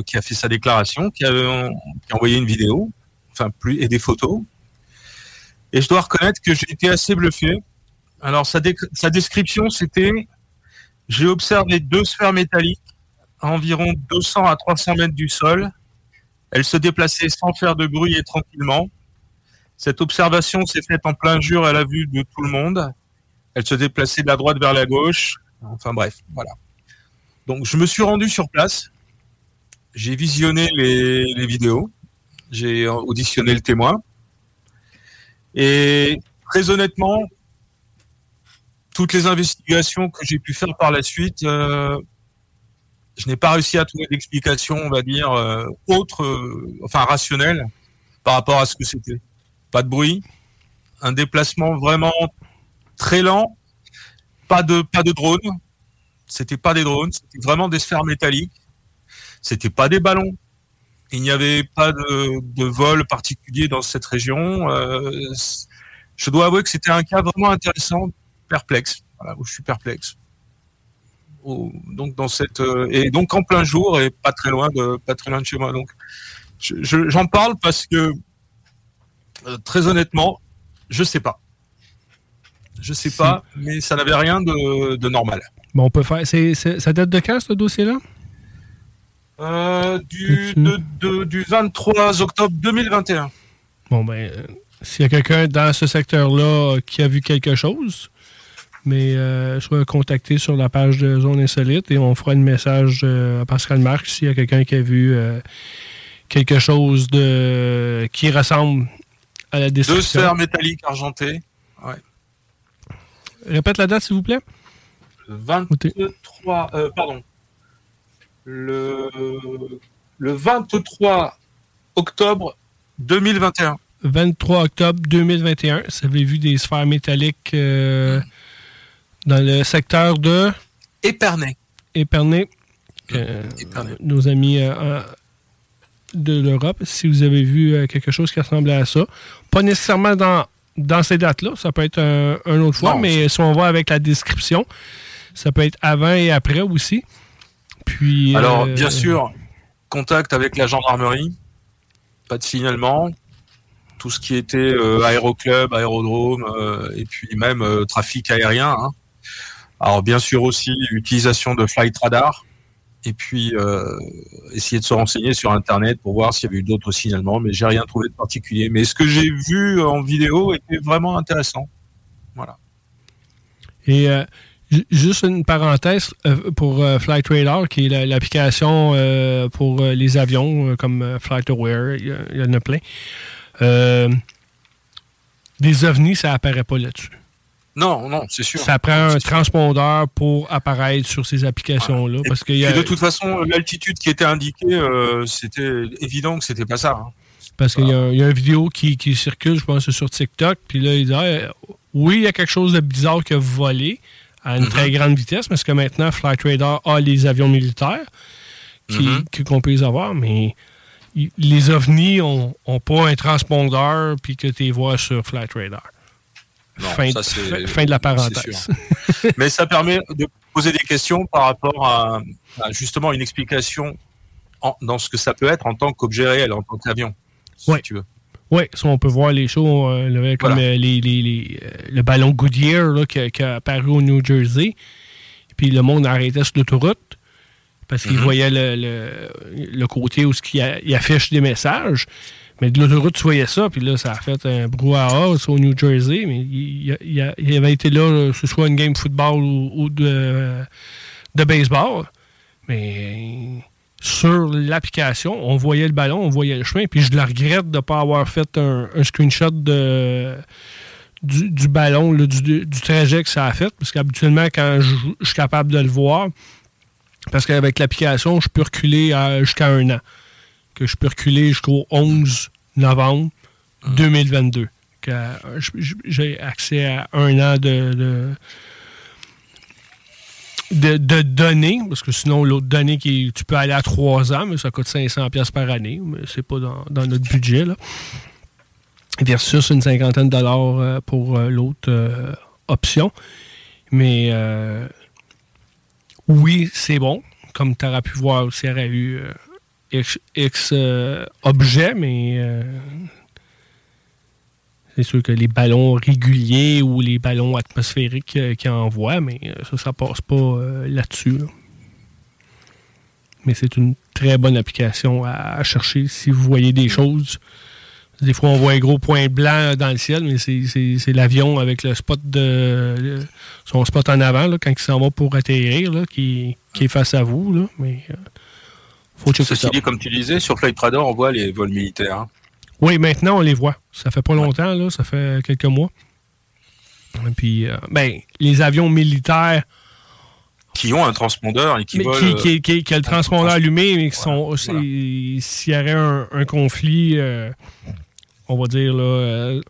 qui a fait sa déclaration, qui a, qui a envoyé une vidéo, enfin plus et des photos. Et je dois reconnaître que j'ai été assez bluffé. Alors, sa, sa description, c'était j'ai observé deux sphères métalliques à environ 200 à 300 mètres du sol. Elles se déplaçaient sans faire de bruit et tranquillement. Cette observation s'est faite en plein jour à la vue de tout le monde. Elles se déplaçaient de la droite vers la gauche. Enfin bref, voilà. Donc je me suis rendu sur place. J'ai visionné les, les vidéos. J'ai auditionné le témoin. Et très honnêtement, toutes les investigations que j'ai pu faire par la suite, euh, je n'ai pas réussi à trouver d'explication, on va dire, euh, autre, euh, enfin rationnelle par rapport à ce que c'était. Pas de bruit, un déplacement vraiment très lent, pas de pas de drone, c'était pas des drones, c'était vraiment des sphères métalliques, c'était pas des ballons, il n'y avait pas de, vol particulier dans cette région. Euh, je dois avouer que c'était un cas vraiment intéressant, perplexe. Voilà, où je suis perplexe. Donc dans cette euh, et donc en plein jour et pas très loin de pas très loin de chez moi. Donc j'en parle parce que euh, très honnêtement, je sais pas. Je sais pas, mais ça n'avait rien de, normal.
Bon, on peut faire. ça date de quand ce dossier-là?
Euh, du, du 23 octobre 2021.
Bon, ben, s'il y a quelqu'un dans ce secteur-là qui a vu quelque chose, mais euh, soit contacté sur la page de Zone Insolite et on fera un message à Pascal Marc s'il y a quelqu'un qui a vu quelque chose de qui ressemble à la description.
Deux sphères métalliques argentées. Ouais.
Répète la date, s'il vous plaît.
23, pardon, le, le 23 octobre 2021.
23 octobre 2021, vous avez vu des sphères métalliques euh, dans le secteur de...
Épernay.
Épernay. Euh, nos amis euh, de l'Europe, si vous avez vu quelque chose qui ressemblait à ça. Pas nécessairement dans, dans ces dates-là, ça peut être un, autre fois, mais si on voit avec la description, ça peut être avant et après aussi.
Alors, euh, bien sûr, contact avec la gendarmerie, pas de signalement, tout ce qui était euh, aéroclub, aérodrome, euh, et puis même trafic aérien. Hein. Alors, bien sûr aussi, utilisation de flight radar, et puis essayer de se renseigner sur Internet pour voir s'il y avait eu d'autres signalements, mais j'ai rien trouvé de particulier. Mais ce que j'ai vu en vidéo était vraiment intéressant. Voilà.
Et Juste une parenthèse euh, pour euh, Flight Radar, qui est l'application euh, pour les avions comme Flight Aware, il y, en a plein. des ovnis, ça apparaît pas là-dessus.
Non, non, c'est sûr.
Ça prend un transpondeur pour apparaître sur ces applications-là. Parce que
de toute façon, l'altitude qui était indiquée, c'était évident que c'était pas ça. Hein.
Parce qu'il y, a une vidéo qui, circule, je pense, sur TikTok. Puis là, il dit ah, Oui, il y a quelque chose de bizarre qui a volé à une très mhm. grande vitesse, parce que maintenant, Flight Radar a les avions militaires mhm. qu'on peut les avoir, mais les ovnis ont, pas un transpondeur puis que tu les vois sur Flight Radar. Fin, de la parenthèse.
mais ça permet de poser des questions par rapport à, justement une explication dans ce que ça peut être en tant qu'objet réel, en tant qu'avion, si tu veux.
Oui, on peut voir les shows euh, comme euh, les, euh, le ballon Goodyear qui, a, apparu au New Jersey. puis le monde arrêtait sur l'autoroute parce qu'il
Mhm.
voyait le, le- le côté où a- il affiche des messages. Mais de l'autoroute, tu voyais ça, puis là, ça a fait un brouhaha au New Jersey, mais il, il- il- avait été là, que ce soit une game football ou, de, de baseball. Mais sur l'application, on voyait le ballon, on voyait le chemin, puis je le regrette de ne pas avoir fait un, screenshot de, du, ballon, du, trajet que ça a fait, parce qu'habituellement, quand je, suis capable de le voir, parce qu'avec l'application, je peux reculer à- jusqu'à un an. Que je peux reculer jusqu'au 11 novembre 2022. Que, euh, J'ai accès à un an de, de, de- de données, parce que sinon, l'autre donnée, qui, tu peux aller à trois ans, mais ça coûte 500$ piastres par année, mais c'est pas dans, dans notre budget. Là. Versus une cinquantaine de dollars euh, pour euh, l'autre euh, option. Mais euh, oui, c'est bon. Comme tu auras pu voir, s'il y aurait eu euh, X, X, euh, mais euh, c'est sûr que les ballons réguliers ou les ballons atmosphériques euh, qu'ils envoient, mais euh, ça, ça passe pas là-dessus. là. Mais c'est une très bonne application à, chercher si vous voyez des choses. Des fois, on voit un gros point blanc dans le ciel, mais c'est- l'avion avec le spot de son spot en avant là, quand il s'en va pour atterrir, là, qui, qui est face à vous. Là, mais faut
Ceci
ça.
dit, comme tu disais, sur Flight Radar, on voit les vols militaires. hein.
Oui, maintenant, on les voit. Ça fait pas longtemps, là, ça fait quelques mois. Et puis, euh, ben, les avions militaires
Qui ont un transpondeur et qui
mais
volent.
qui,
euh,
qui, qui- qui a le transpondeur allumé, mais qui sont. S'il y aurait un, un conflit, euh, on va dire, là,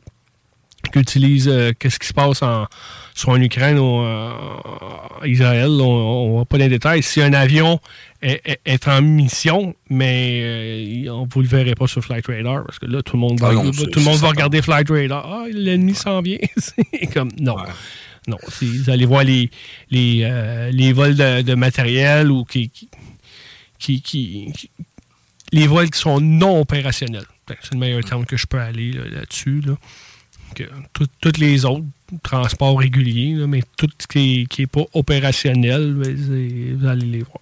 euh, qu'utilise euh, qu'est-ce qui se passe en, soit en Ukraine ou en Israël, on ne va pas dans les détails. Si un avion est, est- est en mission, mais euh, on vous le verrez pas sur Flight Radar, parce que là, tout le monde va,
Ah non,
tout le monde va regarder Flight Radar. Ah, l'ennemi s'en vient. C'est comme, non. Non, c'est- vous allez voir les, les, euh, les vols de, de matériel ou qui, qui, qui- qui- qui- les vols qui sont non opérationnels. Ben, C'est le meilleur terme que je peux aller là, là-dessus. Là. Tout- toutes les autres transports réguliers, mais tout ce qui n'est pas opérationnel, ben, vous allez les voir.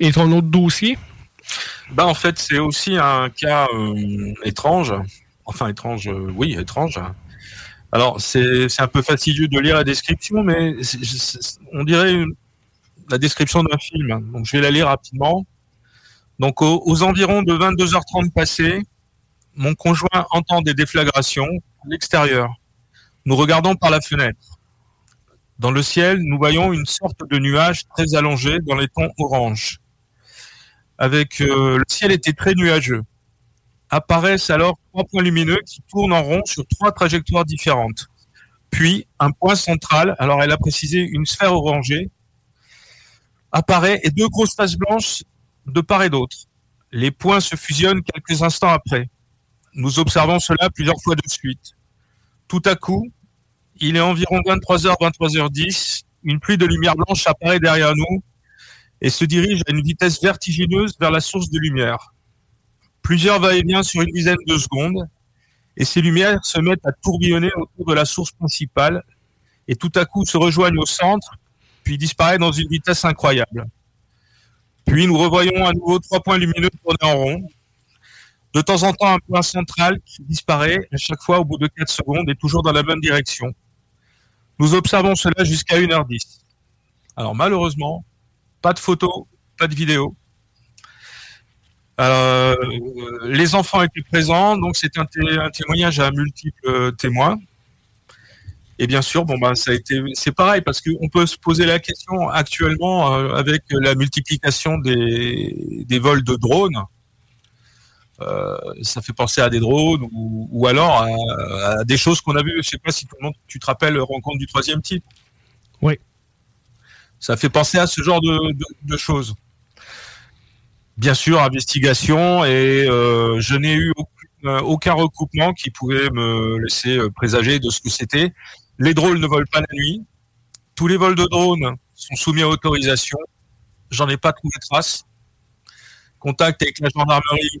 Et ton autre dossier?
Bah, en fait, c'est aussi un cas euh, étrange. Enfin, étrange, euh, oui, étrange. Alors, c'est un peu fastidieux de lire la description, mais on dirait la description d'un film. Donc, je vais la lire rapidement. Donc, aux, aux environs de 22h30 passées, mon conjoint entend des déflagrations à l'extérieur. Nous regardons par la fenêtre. Dans le ciel, nous voyons une sorte de nuage très allongé dans les tons orange avec euh, le ciel était très nuageux. Apparaissent alors trois points lumineux qui tournent en rond sur trois trajectoires différentes. Puis un point central, alors elle a précisé une sphère orangée, apparaît et deux grosses taches blanches de part et d'autre. Les points se fusionnent quelques instants après. Nous observons cela plusieurs fois de suite. Tout à coup, il est environ 23h, 23h10, une pluie de lumière blanche apparaît derrière nous et se dirige à une vitesse vertigineuse vers la source de lumière. Plusieurs va-et-vient sur une dizaine de secondes, et ces lumières se mettent à tourbillonner autour de la source principale, et tout à coup se rejoignent au centre, puis disparaissent dans une vitesse incroyable. Puis nous revoyons à nouveau trois points lumineux tourner en rond. De temps en temps, un point central qui disparaît à chaque fois au bout de 4 secondes et toujours dans la même direction. Nous observons cela jusqu'à 1h10. Alors malheureusement, pas de photos, pas de vidéos. Euh, les enfants étaient présents, donc c'est un, té- un témoignage à multiples témoins. Et bien sûr, bon ben ça a été, c'est pareil parce qu'on peut se poser la question actuellement euh, avec la multiplication des vols de drones. Euh, ça fait penser à des drones ou, ou alors à, à des choses qu'on a vues. Je sais pas si tout le monde, tu te rappelles Rencontre du troisième type.
Oui.
Ça fait penser à ce genre de, de- de choses. Bien sûr, investigation et euh, je n'ai eu aucune- euh, aucun recoupement qui pouvait me laisser présager de ce que c'était. Les drones ne volent pas la nuit. Tous les vols de drones sont soumis à autorisation. J'en ai pas trouvé trace. Contact avec la gendarmerie,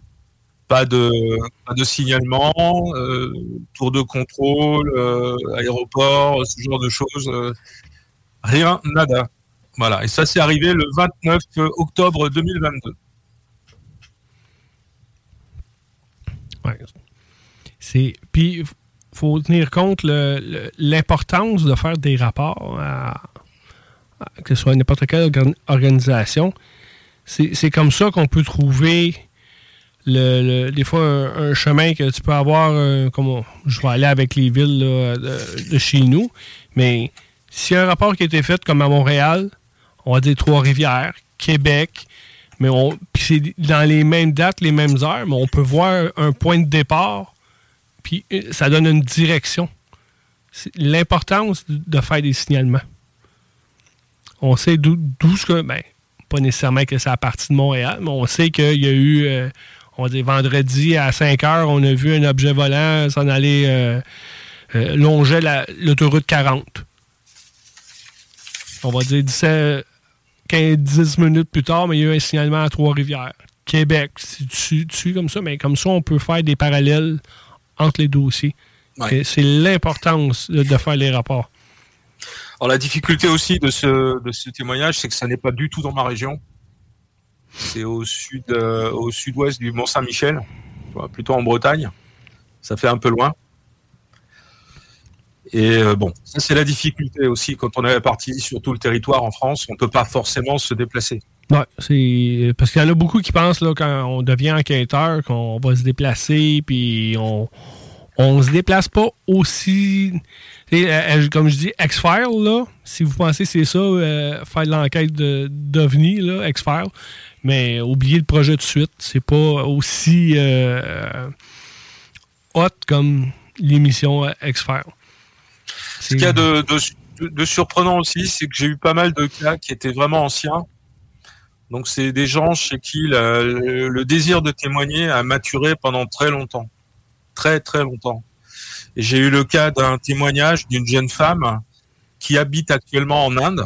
pas de, signalement, euh, tour de contrôle, euh, aéroport, ce genre de choses. euh, rien, nada. Voilà, et ça c'est arrivé le 29 octobre 2022.
Ouais. C'est puis faut tenir compte l'importance de faire des rapports que ce soit n'importe quelle organisation. C'est comme ça qu'on peut trouver des fois un, chemin que tu peux avoir, euh, comme je vais aller avec les villes de, chez nous, mais s'il y a un rapport qui a été fait comme à Montréal, on va dire Trois-Rivières, Québec, mais on c'est dans les mêmes dates, les mêmes heures, mais on peut voir un point de départ, puis euh, ça donne une direction. L'importance de faire des signalements. On sait d'où ce que. Ben, pas nécessairement que c'est à partir de Montréal, mais on sait qu'il y a eu. Euh, on va dire vendredi à 5 heures, on a vu un objet volant s'en aller euh, longer l'autoroute 40. On va dire 17, 15, 10 minutes plus tard, mais il y a eu un signalement à Trois-Rivières. Québec, c'est dessus comme ça, mais comme ça, on peut faire des parallèles entre les dossiers. C'est l'importance de, faire les rapports.
Alors la difficulté aussi de ce, de ce témoignage, c'est que ça n'est pas du tout dans ma région. C'est au sud, euh, au sud-ouest du Mont Saint-Michel, plutôt en Bretagne. Ça fait un peu loin. Et euh, bon, ça c'est la difficulté aussi quand on est parti sur tout le territoire en France, on ne peut pas forcément se déplacer.
Oui, c'est parce qu'il y en a beaucoup qui pensent là, quand on devient enquêteur qu'on va se déplacer, puis on on se déplace pas aussi. Euh, euh, comme je dis, X-File, là, si vous pensez que c'est ça, faire l'enquête d'OVNI, là, X-File, mais oubliez le projet de suite. C'est pas aussi hot comme l'émission X-File.
Ce qu'il y a de, surprenant aussi, c'est que j'ai eu pas mal de cas qui étaient vraiment anciens. Donc c'est des gens chez qui le, désir de témoigner a maturé pendant très longtemps. Très très longtemps. J'ai eu le cas d'un témoignage d'une jeune femme qui habite actuellement en Inde.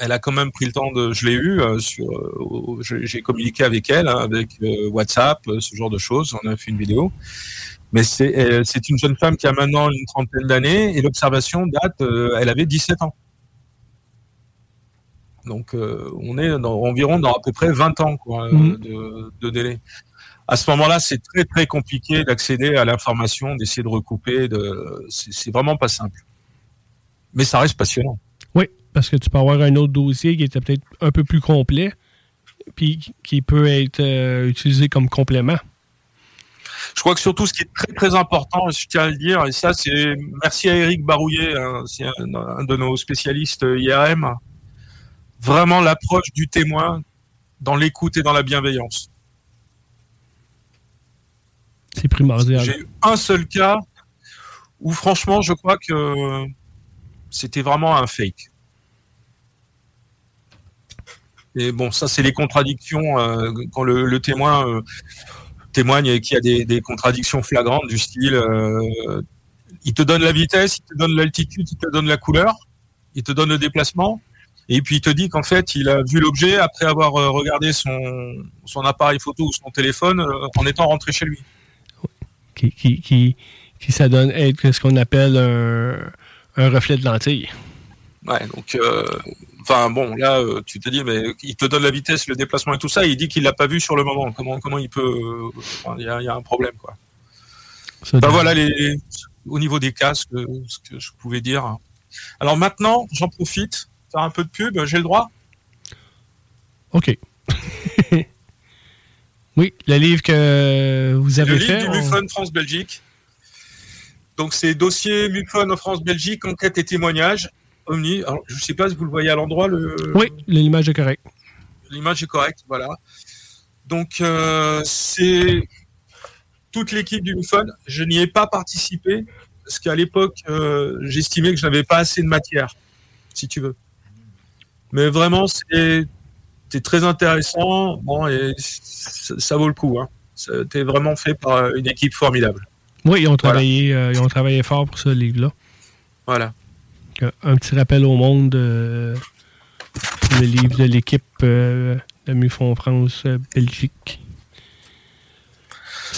Elle a quand même pris le temps de, je l'ai eu euh, sur, euh, j'ai communiqué avec elle hein, avec euh, WhatsApp, ce genre de choses. On a fait une vidéo. Mais c'est une jeune femme qui a maintenant une trentaine d'années et l'observation date, elle avait 17 ans. Donc on est dans, environ dans à peu près 20 ans mhm. de, délai. À ce moment-là, c'est très très compliqué d'accéder à l'information, d'essayer de recouper. De... C'est vraiment pas simple. Mais ça reste passionnant.
Oui, parce que tu peux avoir un autre dossier qui était peut-être un peu plus complet, puis qui peut être utilisé comme complément.
Je crois que surtout, ce qui est très très important, je tiens à le dire, et ça, c'est merci à Eric Barouillet, hein, c'est un, de nos spécialistes IRM, vraiment l'approche du témoin dans l'écoute et dans la bienveillance.
C'est primordial.
J'ai eu un seul cas où, franchement, je crois que c'était vraiment un fake. Et bon, ça, c'est les contradictions euh, quand le, témoin euh, témoigne qu'il y a des, contradictions flagrantes du style euh, il te donne la vitesse, il te donne l'altitude, il te donne la couleur, il te donne le déplacement, et puis il te dit qu'en fait il a vu l'objet après avoir regardé son, son appareil photo ou son téléphone en étant rentré chez lui.
Qui, qui, qui, qui ça donne être ce qu'on appelle un, un reflet de lentille.
Ouais, donc Enfin bon, là, euh, tu te dis, mais il te donne la vitesse, le déplacement et tout ça, il dit qu'il l'a pas vu sur le moment. Comment, comment il peut euh, Il y, a un problème, quoi. Ben voilà les, au niveau des cas, ce que, je pouvais dire. Alors maintenant, j'en profite, faire un peu de pub. J'ai le droit?
Ok. oui, le livre que vous avez fait.
Le livre du MUFON France-Belgique. Donc c'est dossier MUFON France-Belgique, enquête et témoignages Omni. je ne sais pas si vous le voyez à l'endroit. Le...
Oui, l'image est correcte.
L'image est correcte, voilà. Donc, euh, c'est toute l'équipe du MUFON. Je n'y ai pas participé parce qu'à l'époque, euh, j'estimais que je n'avais pas assez de matière, si tu veux. Mais vraiment, c'est très intéressant. Bon, et ça, vaut le coup. Hein. C'était vraiment fait par une équipe formidable.
Oui, ils ont travaillé, euh, ils ont travaillé fort pour ce livre-là.
Voilà.
Un petit rappel au monde euh, le livre de l'équipe euh, de MUFON France euh, Belgique.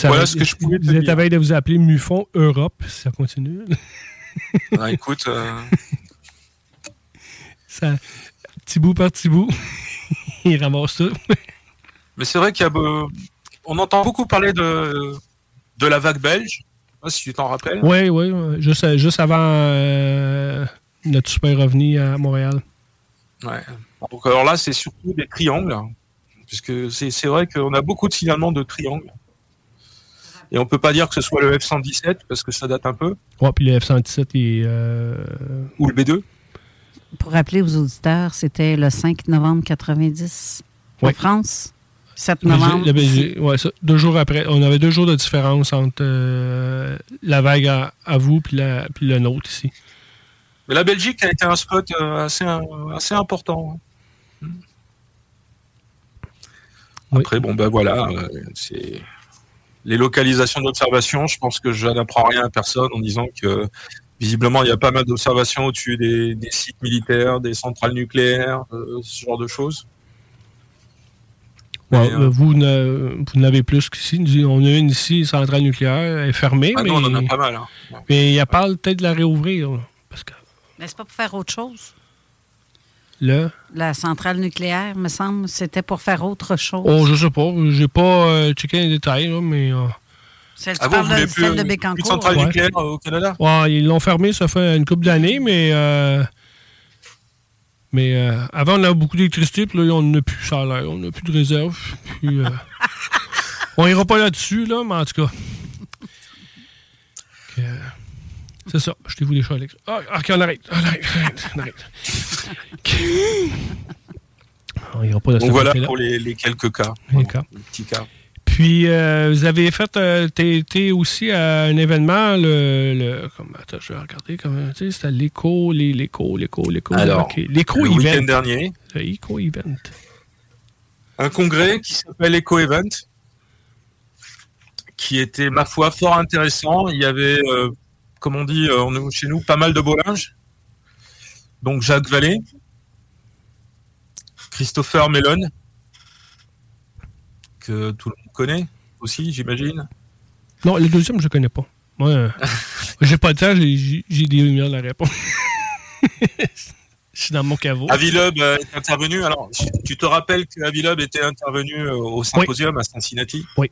voilà ce que je pouvais
Vous êtes à veille de vous appeler MUFON Europe, si ça continue.
Ah, écoute.
ça, petit bout par petit bout, il ramasse tout.
Mais c'est vrai qu'il y a, euh, on entend beaucoup parler de, de la vague belge. si tu t'en rappelles.
Oui, oui, juste, juste avant euh, notre super revenu à Montréal.
Ouais. Donc alors là, c'est surtout des triangles, puisque c'est vrai qu'on a beaucoup de signalements de triangles. Et on peut pas dire que ce soit le F-117 parce que ça date un peu.
Ouais, puis le F-117 est. Euh,
Ou le B2.
Pour rappeler aux auditeurs, c'était le 5 novembre 90 en France. 7 novembre.
ouais, ça, deux jours après. On avait deux jours de différence entre euh, la vague à, vous puis, la, puis le nôtre ici.
Mais la Belgique a été un spot euh, assez, assez important. Après, bon, ben voilà, c'est les localisations d'observation, je pense que je n'apprends rien à personne en disant que visiblement il y a pas mal d'observations au-dessus des, sites militaires, des centrales nucléaires, euh, ce genre de choses.
Euh, vous, n'avez plus qu'ici. On a une ici, centrale nucléaire, elle est fermée.
Ah mais, on en a pas mal. Hein.
Mais il y a pas peut-être de la réouvrir. parce que...
Mais c'est pas pour faire autre chose.
Le?
La centrale nucléaire, me semble, c'était pour faire autre chose.
Oh, je sais pas. J'ai pas euh, checké les détails, mais. Euh...
Celle, ah de, celle de Bécancourt.
Plus centrale nucléaire euh, au Canada?
Ouais, ils l'ont fermé, ça fait une couple d'années, mais. Euh, mais euh, avant, on avait beaucoup d'électricité, puis là, on n'a plus, ça On n'a plus de réserve. Puis, on ira pas là-dessus, là, mais en tout cas. C'est ça. Jetez-vous des chats électriques. Ah, ok, on arrête. On arrête. On arrête. on ira pas
Donc voilà pour les, les, quelques cas. Les, cas. les petits cas.
Puis, euh, vous avez fait, euh, été aussi à un événement, le, le comme, attends, je vais regarder, comment, tu sais, c'était l'éco, l'éco, l'éco, l'éco.
Alors,
l'éco
le week-end dernier.
L'éco event.
Un congrès qui s'appelle Eco Event, qui était, ma foi, fort intéressant. Il y avait euh, comme on dit euh, chez nous, pas mal de beau linge. Donc Jacques Vallée, Christopher Mellon, que tout le monde connaît aussi, j'imagine.
Non, le deuxième, je ne connais pas. Moi, euh, j'ai pas de temps, j'ai des lumières de la réponse. je suis dans mon caveau.
Avilub euh, est intervenu. Alors, tu te rappelles que Avilub était intervenu au symposium à Cincinnati?
Oui.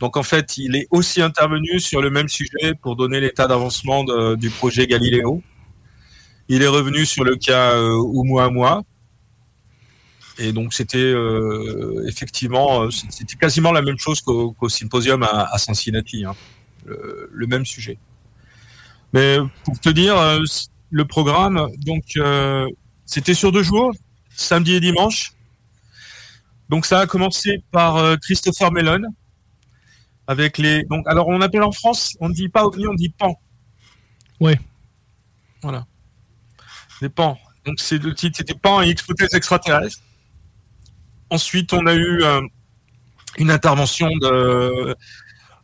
Donc en fait, il est aussi intervenu sur le même sujet pour donner l'état d'avancement du projet Galileo. Il est revenu sur le cas euh, Oumuamua. Et donc c'était euh, effectivement, euh, c'était quasiment la même chose qu'au symposium à, Cincinnati, hein. le, même sujet. Mais pour te dire, euh, le programme, donc c'était sur deux jours, samedi et dimanche. Donc ça a commencé par Christopher Mellon, avec les. Donc, alors, on appelle en France, on ne dit pas ovni, on dit pan.
Oui.
Voilà. Les pans. Donc, c'est le titre, c'était pan et hypothèse extraterrestre. Ensuite, on a eu euh, une intervention de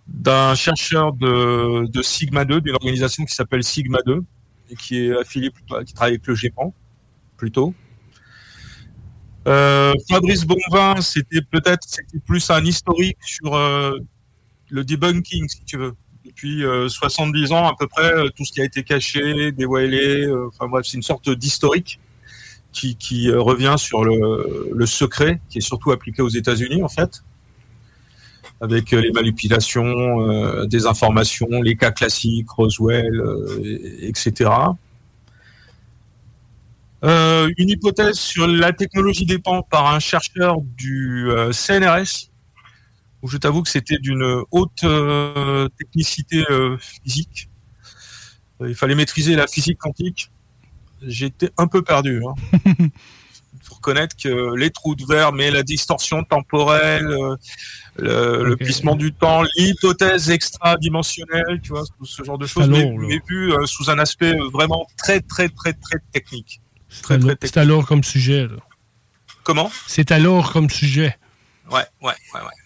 d'un chercheur de, de Sigma 2, d'une organisation qui s'appelle Sigma 2, et qui est affilié, qui travaille avec le GEPAN, plutôt. Euh, Fabrice Bonvin, c'était peut-être c'était plus un historique sur euh, le debunking, si tu veux. Depuis 70 euh, ans à peu près, euh, tout ce qui a été caché, dévoilé, euh, enfin bref, c'est une sorte d'historique qui, revient sur le, secret, qui est surtout appliqué aux États-Unis en fait, avec les manipulations, des informations, les cas classiques, Roswell, etc. Une hypothèse sur la technologie dépend par un chercheur du CNRS, où je t'avoue que c'était d'une haute euh, technicité euh, physique. Euh, il fallait maîtriser la physique quantique. J'étais un peu perdu. Hein. Il faut reconnaître que les trous de verre, mais la distorsion temporelle, le, plissement du temps, l'hypothèse extra-dimensionnelle, tu vois, ce genre de choses, mais, vu sous un aspect vraiment très, très, très, très technique.
C'est alors comme sujet.
Comment?
C'est alors comme sujet.
Ouais, ouais, ouais, ouais.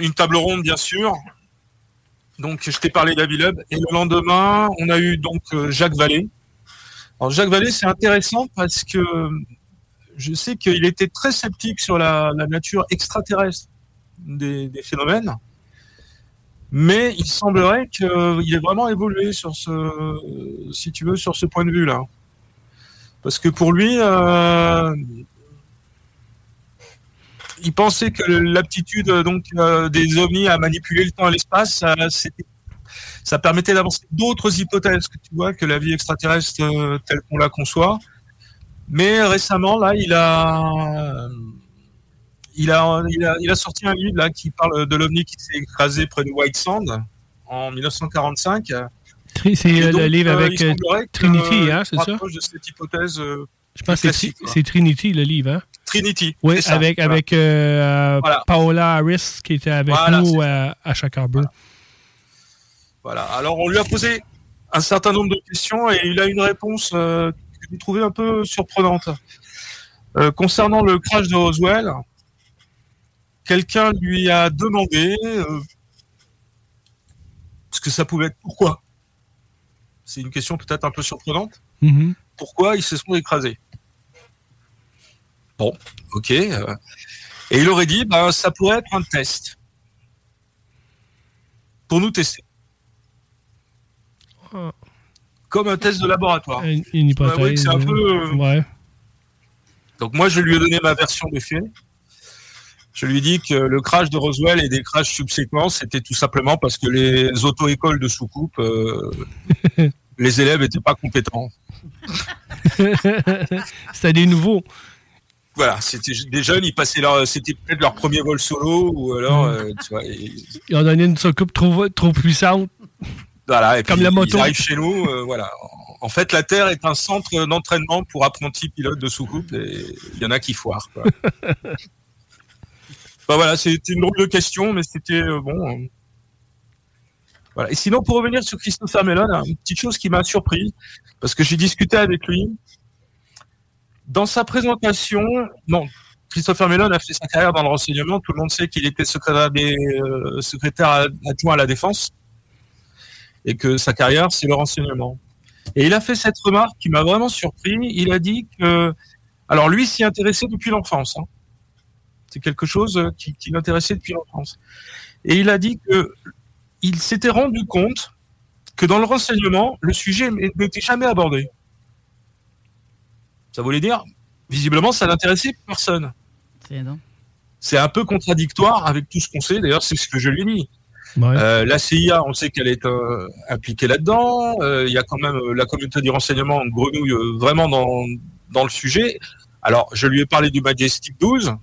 Une table ronde, bien sûr. Donc, je t'ai parlé d'Avilub. Et le lendemain, on a eu donc euh, Jacques Vallée. Alors, Jacques Vallée, c'est intéressant parce que je sais qu'il était très sceptique sur la, nature extraterrestre des, phénomènes. Mais il semblerait qu'il ait vraiment évolué sur ce, si tu veux, sur ce point de vue-là. Parce que pour lui, euh, il pensait que l'aptitude donc euh, des ovnis à manipuler le temps et l'espace, ça, ça permettait d'avancer d'autres hypothèses que tu vois que la vie extraterrestre euh, telle qu'on la conçoit. Mais récemment, là, il a, il a, il a, il a sorti un livre là qui parle de l'ovni qui s'est écrasé près de White Sand en 1945.
C'est le livre avec Trinity, hein, c'est ça?
de cette hypothèse.
Je pense que c'est Trinity, le livre, hein?
Trinity.
Oui, avec, avec euh, Paola Harris qui était avec nous à, à Chicago.
Voilà. Alors, on lui a posé un certain nombre de questions et il a une réponse euh, que j'ai trouvée un peu surprenante. Euh, concernant le crash de Roswell, quelqu'un lui a demandé ce que ça pouvait être. Pourquoi? C'est une question peut-être un peu surprenante.
Mm-hmm.
Pourquoi ils se sont écrasés? Bon, ok. Euh. Et il aurait dit, ben, ça pourrait être un test. Pour nous tester.
Ah.
Comme un test de laboratoire.
Une, hypothèse.
c'est un peu.
Euh, ouais.
Donc moi, je lui ai donné ma version des faits. Je lui ai dit que le crash de Roswell et des crashs subséquents, c'était tout simplement parce que les auto-écoles de soucoupe, euh, les élèves n'étaient pas compétents.
c'était des nouveaux
voilà, c'était des jeunes, ils passaient leur, c'était peut-être leur premier vol solo ou alors, mm. euh, tu vois,
ils ont donné une soucoupe trop, trop puissante.
Voilà, et
comme la moto.
Ils arrivent chez nous, euh, voilà. En fait, la Terre est un centre d'entraînement pour apprentis pilotes de soucoupe et il y en a qui foirent. Quoi. bah voilà, c'était une drôle de question, mais c'était euh, bon. Voilà. Et sinon, pour revenir sur Christopher Mellon, une petite chose qui m'a surpris, parce que j'ai discuté avec lui, dans sa présentation, non, Christopher Mellon a fait sa carrière dans le renseignement. Tout le monde sait qu'il était secrétaire, euh, adjoint à la défense et que sa carrière, c'est le renseignement. Et il a fait cette remarque qui m'a vraiment surpris. Il a dit que, alors lui s'y intéressait depuis l'enfance. Hein. C'est quelque chose qui, qui l'intéressait depuis l'enfance. Et il a dit que il s'était rendu compte que dans le renseignement, le sujet n'était jamais abordé. Ça voulait dire, visiblement, ça n'intéressait personne. C'est un peu contradictoire avec tout ce qu'on sait. D'ailleurs, c'est ce que je lui dis. Euh, la CIA, on sait qu'elle est euh, impliquée là-dedans. Euh, il y a quand même la communauté du renseignement grenouille vraiment dans, dans le sujet. Alors, je lui ai parlé du Majestic 12,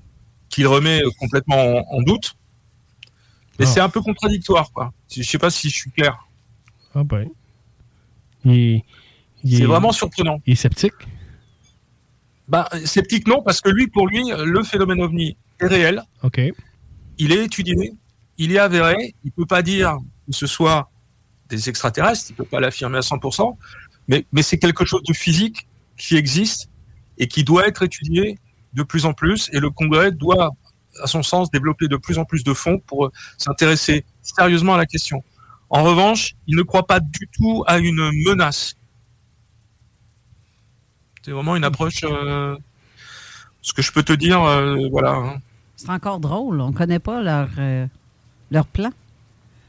qu'il remet complètement en, doute. Mais ah. c'est un peu contradictoire, quoi. Je sais pas si je suis clair.
Ah ben.
C'est vraiment surprenant.
Il est sceptique
bah, sceptique non, parce que lui, pour lui, le phénomène ovni est réel.
Ok.
Il est étudié, il est avéré. Il peut pas dire que ce soit des extraterrestres, il peut pas l'affirmer à 100%, mais, mais c'est quelque chose de physique qui existe et qui doit être étudié de plus en plus. Et le Congrès doit, à son sens, développer de plus en plus de fonds pour s'intéresser sérieusement à la question. En revanche, il ne croit pas du tout à une menace c'est vraiment une approche. Euh, ce que je peux te dire, euh, voilà. Hein.
C'est encore drôle. On ne connaît pas leur, euh, leur plan.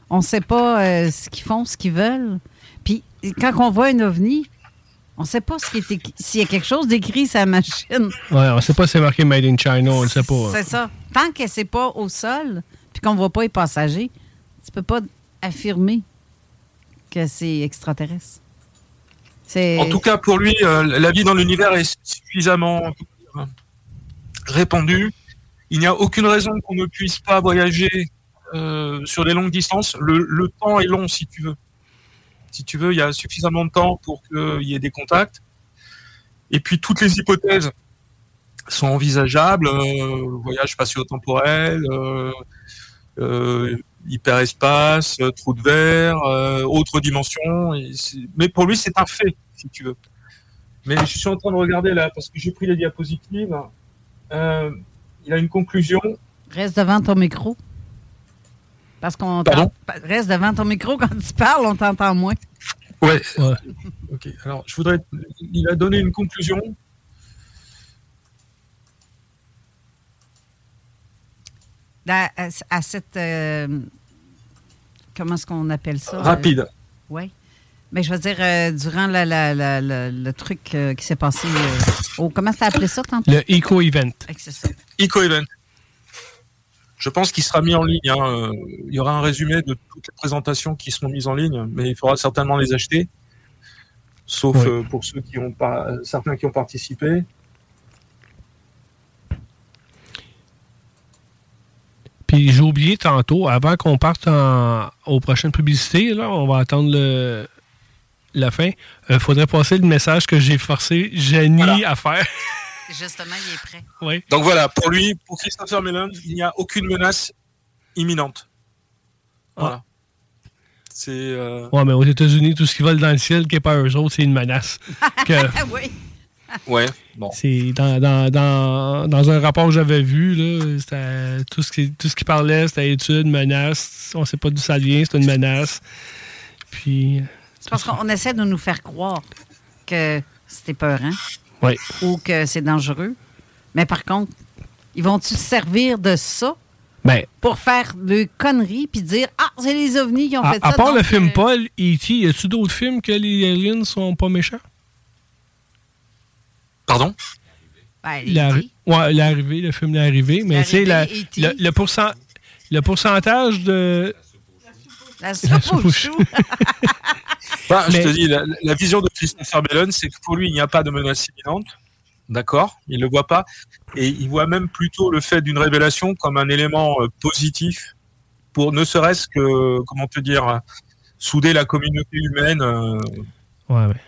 On ne sait pas ce qu'ils font, ce qu'ils veulent. Puis quand on voit un ovni, on ne sait pas s'il y a quelque chose d'écrit sur la machine.
Oui, on ne sait pas si c'est marqué Made in China, on ne sait pas.
C'est ça. Tant que c'est pas au sol, puis qu'on ne voit pas les passagers, tu peux pas affirmer que c'est extraterrestre.
En tout cas, pour lui, euh, la vie dans l'univers est suffisamment répandue. Il n'y a aucune raison qu'on ne puisse pas voyager euh, sur des longues distances. Le, temps est long, si tu veux. Si tu veux, il y a suffisamment de temps pour qu'il y ait des contacts. Et puis, toutes les hypothèses sont envisageables. Euh, voyage spatio-temporel, hyperespace, euh, trou de verre, euh, autre dimension. mais pour lui, c'est un fait, si tu veux. Mais je suis en train de regarder là, parce que j'ai pris les diapositives. Euh, il a une conclusion.
Reste devant ton micro. Parce qu'on reste devant ton micro quand tu parles, on t'entend moins.
Ouais. ok. Alors, je voudrais. Il a donné une conclusion.
À, cette. Euh, comment est-ce qu'on appelle ça?
Rapide.
Euh, oui. Mais je veux dire, euh, durant la- la- la- la- le truc euh, qui s'est passé euh, au. Comment t'as appelé ça tantôt?
Le Eco-Event.
C'est ça.
Eco-Event. Je pense qu'il sera mis en ligne. hein. Il y aura un résumé de toutes les présentations qui seront mises en ligne, mais il faudra certainement les acheter. Sauf
Oui.
euh, pour ceux qui ont pas, certains qui ont participé.
Puis j'ai oublié tantôt, avant qu'on parte en- aux prochaines publicités, là, on va attendre le- la fin. Il faudrait passer le message que j'ai forcé Jenny à faire.
Justement, il est prêt.
oui.
Donc voilà, pour lui, pour Christopher Mellon, il n'y a aucune menace imminente. Voilà. C'est. euh,
Ouais, mais aux États-Unis, tout ce qui vole dans le ciel qui n'est pas eux autres, c'est une menace. Que-
oui.
Ouais, bon.
C'est dans, dans, dans, dans un rapport que j'avais vu, là, c'était tout ce qui tout ce qui parlait, c'était études, menaces. On sait pas d'où ça vient, c'est une menace. Puis
C'est parce qu'on essaie de nous faire croire que c'était peurant
ouais.
ou que c'est dangereux. Mais par contre, ils vont-tu se servir de ça
Ben,
pour faire de conneries puis dire Ah, c'est les ovnis qui ont
à,
fait ça.
à part le film
euh,
Paul, E.T., y a-tu d'autres films que les aliens sont pas méchants?
Pardon?
ben,
L'arri- ouais, l'arrivée, le film L'arrivée, mais tu sais, la-
L'arrivée,
le, le, pourcent- le pourcentage de.
La soupe
soupe
au
au
chou.
Bah, Je te dis, la, la vision de Christopher Mellon, c'est que pour lui, il n'y a pas de menace imminente. D'accord? Il ne le voit pas. Et il voit même plutôt le fait d'une révélation comme un élément euh, positif pour ne serait-ce que, comment te dire, souder la communauté humaine euh,
Ouais, ouais.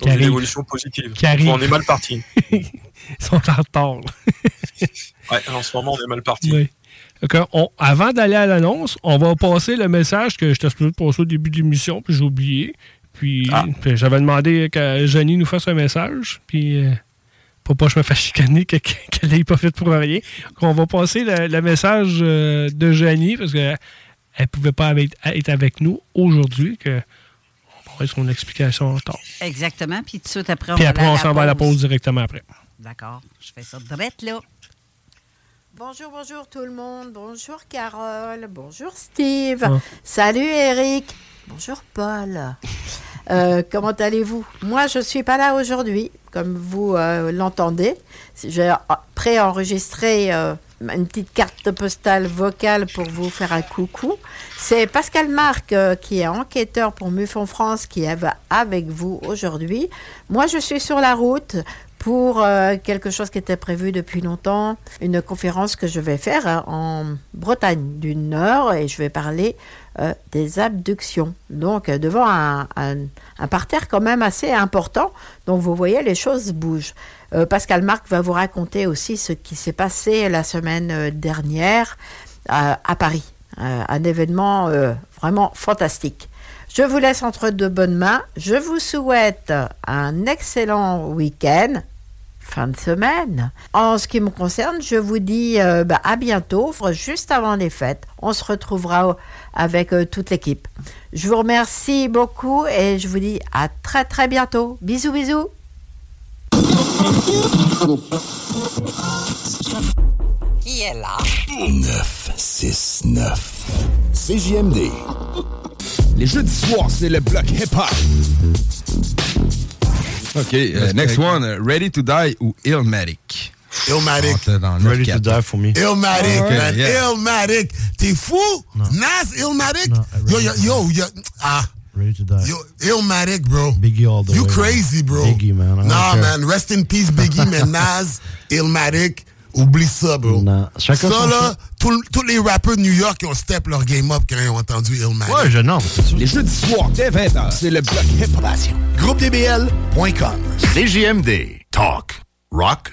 Qui
une évolution positive.
Qui arrive.
On est mal parti.
Ils sont en retard.
Ouais, en ce moment, on est mal parti.
Oui. Euh, on- avant d'aller à l'annonce, on va passer le message que j'étais supposé de passer au début de l'émission, puis j'ai oublié. Puis,
Ah.
puis j'avais demandé que Jenny nous fasse un message, puis euh, pour pas que je me fasse chicaner que- qu'elle n'ait pas fait pour rien. Donc, on va passer le, le message euh, de Jenny, parce qu'elle ne pouvait pas avec- être avec nous aujourd'hui, que on va avoir son explication en retard?
Exactement. Puis tout de suite après, on
Puis après, on s'en va à la pause directement après.
D'accord. Je fais ça direct là.
Bonjour, bonjour tout le monde. Bonjour Carole. Bonjour Steve.
Ah.
Salut Eric. Bonjour Paul. Euh, comment allez-vous? Moi, je suis pas là aujourd'hui, comme vous euh, l'entendez. J'ai préenregistré euh, une petite carte postale vocale pour vous faire un coucou. C'est Pascal Marc, euh, qui est enquêteur pour MUFON France, qui est avec vous aujourd'hui. Moi, je suis sur la route pour euh, quelque chose qui était prévu depuis longtemps, une conférence que je vais faire hein, en Bretagne du Nord et je vais parler euh, des abductions. Donc devant un- un parterre quand même assez important. Donc vous voyez, les choses bougent. Euh, Pascal Marc va vous raconter aussi ce qui s'est passé la semaine euh, dernière à Paris. Euh, un événement vraiment fantastique. Je vous laisse entre de bonnes mains. Je vous souhaite un excellent week-end, fin de semaine. En ce qui me concerne, je vous dis bah, à bientôt, juste avant les fêtes. On se retrouvera avec toute l'équipe. Je vous remercie beaucoup et je vous dis à très très bientôt. Bisous bisous.
Qui est là?
969. CJMD. Les jeudis soirs, c'est le bloc hip-hop.
OK, euh, next one, uh, Ready to Die ou Illmatic?
Illmatic.
Dans
Ready
9-4.
to die
for me.
Illmatic,
Okay,
man.
yeah.
Illmatic. T'es fou? Nas Illmatic? yo, yo, yo, yo, ah.
Ready to die.
Yo, Illmatic, bro.
Biggie all the
You
way.
crazy, bro.
Biggie, man. I
Nah, man. Rest in peace, Biggie, man. Nas, Illmatic. Oublie ça, bro.
Nah. Chacun
ça,
son
là, tous tous les rappeurs de New York ont step leur game up quand ils ont entendu Illmatic.
Ouais, je non.
Les jeudis soirs, dès 20h, c'est le bloc hip-hop. GroupeDBL.com.
CJMD. Talk. Rock.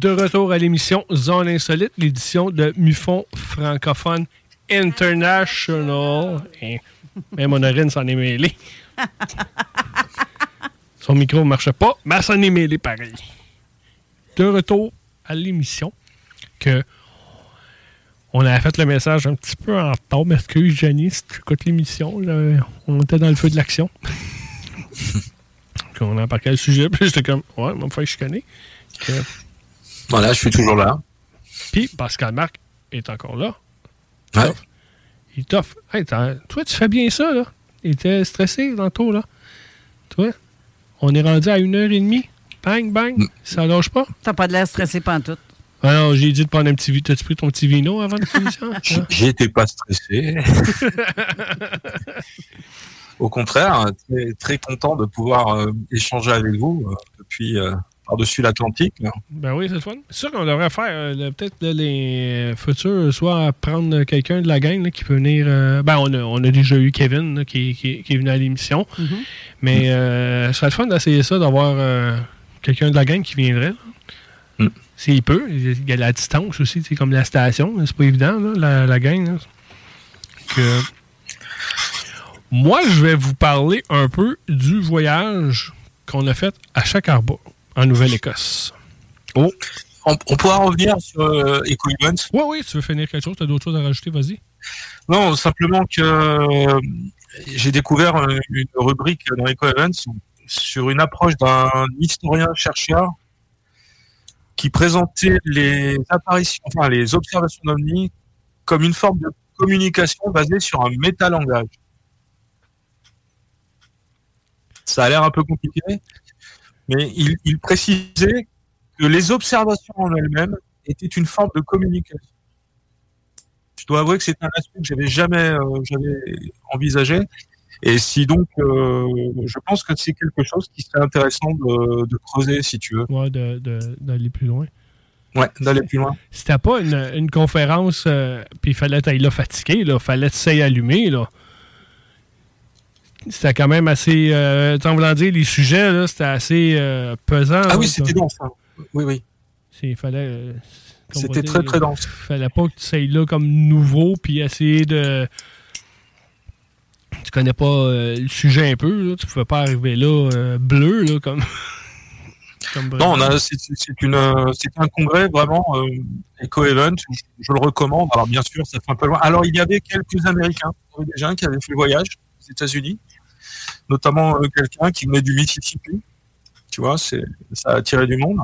De retour à l'émission Zone Insolite, l'édition de Mufon francophone International. Hein, même Honorine s'en est mêlé. Son micro ne marche pas, mais s'en est mêlé pareil. De retour à l'émission, que on avait fait le message un petit peu en retard. Excuse, Jenny, si tu écoutes l'émission, on était dans le feu de l'action. on a embarqué le sujet, puis j'étais comme, ouais, on va me faire chicaner.
Voilà, je suis toujours là.
Puis Pascal Marc est encore là.
Ouais.
Il t'offre. Hey, toi, tu fais bien ça, là. Il était stressé tantôt, là. Toi, on est rendu à une heure et demie. Bang, bang. Mm. Ça lâche pas?
T'as pas de l'air stressé tout.
Alors, j'ai dit de prendre un petit vino. T'as-tu pris ton petit vino avant l'émission?
J'étais pas stressé. Au contraire, très, très, content de pouvoir euh, échanger avec vous euh, depuis euh, par-dessus l'Atlantique.
Ben oui, c'est fun. C'est sûr qu'on devrait faire euh, peut-être les futurs, soit prendre quelqu'un de la gang qui peut venir. Euh, ben, on a, on a, déjà eu Kevin qui, qui, est venu à l'émission. Mm-hmm. Mais euh, ce serait le fun d'essayer ça, d'avoir quelqu'un de la gang qui viendrait. Mm. S'il peut. Il y a la distance aussi, c'est comme la station. C'est pas évident, la, la, gang. Que... Moi, je vais vous parler un peu du voyage qu'on a fait à chaque arbre en Nouvelle-Écosse.
Oh. On, pourra revenir sur euh, Events.
Oui, oui, tu veux finir quelque chose, tu as d'autres choses à rajouter, vas-y.
Non, simplement que euh, j'ai découvert une rubrique dans Eco Events sur une approche d'un historien-chercheur qui présentait les apparitions, enfin les observations d'OVNI comme une forme de communication basée sur un métalangage. Ça a l'air un peu compliqué, mais il, précisait que les observations en elles-mêmes étaient une forme de communication. Je dois avouer que c'est un aspect que j'avais jamais euh, envisagé. Et si donc, euh, je pense que c'est quelque chose qui serait intéressant de, creuser, si tu veux.
Ouais, d'aller plus loin.
Ouais, d'aller plus loin.
C'était pas une, conférence, euh, puis il fallait être là fatigué, il fallait être allumer, là c'était quand même assez. Euh, en voulant dire, les sujets, c'était assez euh, pesant.
Ah oui, c'était dense. Hein. Oui, oui.
Il fallait. Euh,
c'était très, très dense.
Il fallait pas que tu sois là comme nouveau, puis essayer de. Tu connais pas euh, le sujet un peu, là. tu pouvais pas arriver là bleu, là, comme.
non, c'est un congrès vraiment éco-event, je, je, le recommande. Alors bien sûr, ça fait un peu loin. Alors il y avait quelques Américains, déjà qui avaient fait le voyage États-Unis notamment euh, quelqu'un qui venait du Mississippi. Tu vois, ça a attiré du monde.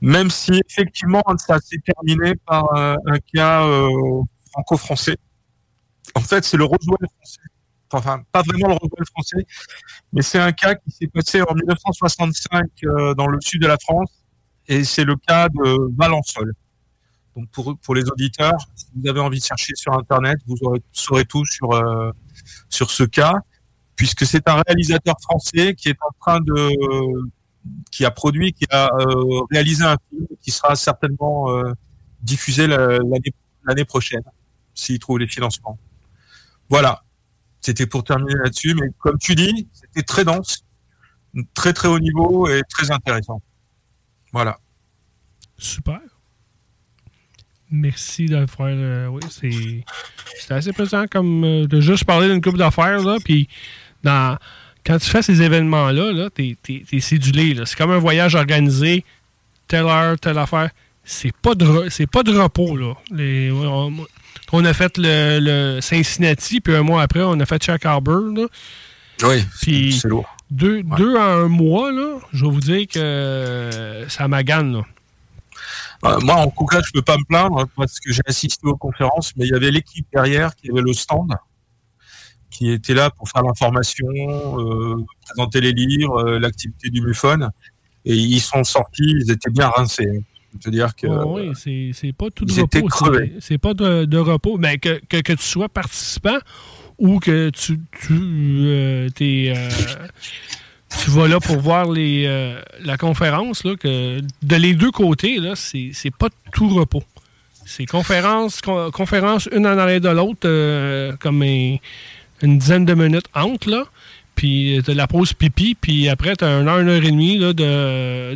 Même si effectivement ça s'est terminé par euh, un cas euh, franco-français. En fait, c'est le Roswell français. Enfin, pas vraiment le Roswell français, mais c'est un cas qui s'est passé en 1965 dans le sud de la France, et c'est le cas de Valençol. Donc pour, pour les auditeurs, si vous avez envie de chercher sur Internet, vous aurez, saurez tout sur, sur ce cas puisque c'est un réalisateur français qui est en train de, qui a produit, qui a euh, réalisé un film qui sera certainement euh, diffusé l'année prochaine, s'il trouve les financements. Voilà. C'était pour terminer là-dessus, mais comme tu dis, c'était très dense, très très haut niveau et très intéressant. Voilà.
Super. Merci de faire. Euh, oui, c'est assez pesant comme de juste parler d'une coupe d'affaires, là, puis quand tu fais ces événements-là, -là, t'es es, cédulé. C'est comme un voyage organisé, telle heure, telle affaire. C'est pas de c'est pas de repos. Là. on, a fait le, Cincinnati, puis un mois après, on a fait Chuck Harbor.
Oui, c'est lourd.
Deux, deux en un mois, là, je vais vous dire que ça m'agane.
Euh, moi, en tout cas, je peux pas me plaindre parce que j'ai assisté aux conférences, mais il y avait l'équipe derrière qui avait le stand qui étaient là pour faire l'information, euh, présenter les livres, euh, l'activité du MUFON. Et ils sont sortis, ils étaient bien rincés. dire que.
Oh oui, c'est pas tout de repos. C'est pas de, repos. Mais que, que, tu sois participant ou que tu, tu, euh, tu vas là pour voir les, la conférence, là, que de les deux côtés, là, c'est pas tout repos. C'est conférence, conférence une en arrière de l'autre, comme un une dizaine de minutes entre, là. puis tu as la pause pipi, puis après, tu as une heure, une heure et demie, là,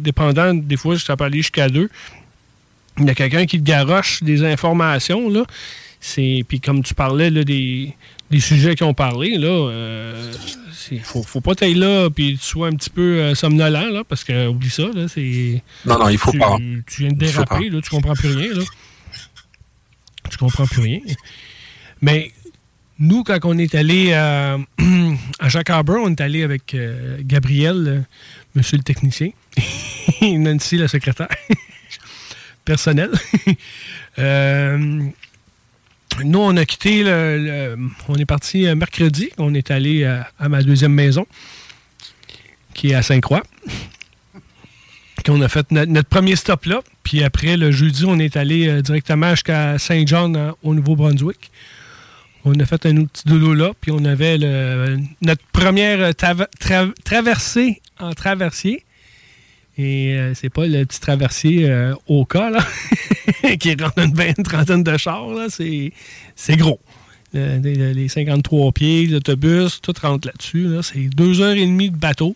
dépendant, des fois, ça peut aller jusqu'à deux. Il y a quelqu'un qui te garoche des informations, là. Puis comme tu parlais là, des, sujets qui ont parlé, là, euh, faut, faut pas t'aller là puis tu sois un petit peu euh, somnolent, là, parce que oublie ça, là, c'est.
Non, non, il faut pas.
Tu viens de déraper, là, tu comprends plus rien, là. Tu comprends plus rien. Mais nous, quand on est allé à, à Jacques Harbour, on est allé avec euh, Gabriel, euh, monsieur le technicien, et Nancy, la secrétaire personnelle. nous, on a quitté, le, on est parti euh, mercredi. On est allé à, ma deuxième maison, qui est à Sainte-Croix. On a fait notre, premier stop là. Puis après, le jeudi, on est allé euh, directement jusqu'à Saint-John, au Nouveau-Brunswick. On a fait un petit dodo là. Puis on avait notre première traversée en traversier. Et euh, c'est pas le petit traversier au cas, là. qui rentre une, une trentaine de chars, c'est gros. les 53 pieds, l'autobus, tout rentre là-dessus. C'est deux heures et demie de bateau.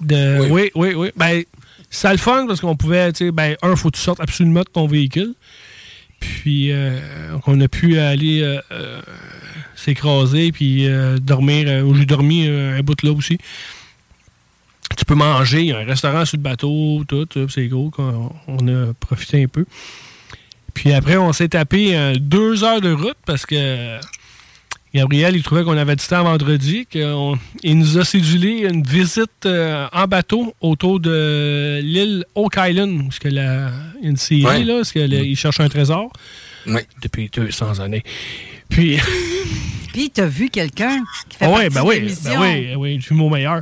De, oui. oui, oui, Ben, ça le fun parce qu'on pouvait, tu sais, ben, un, faut que tu sortes absolument de ton véhicule. Puis, euh, on a pu aller euh, euh, s'écraser puis dormir. J'ai dormi un bout là aussi tu peux manger. Il y a un restaurant sur le bateau, tout. C'est gros. On a profité un peu. Puis après, on s'est tapé euh, deux heures de route parce que Gabriel, il trouvait qu'on avait du temps vendredi. il nous a cédulé une visite euh, en bateau autour de l'île Oak Island. Parce que la, une série, là, parce qu'il cherche un trésor.
Oui.
Depuis 200 années. Puis.
Puis, tu as vu quelqu'un qui fait ouais,
ben oui, ben oui, oui, je suis mon meilleur.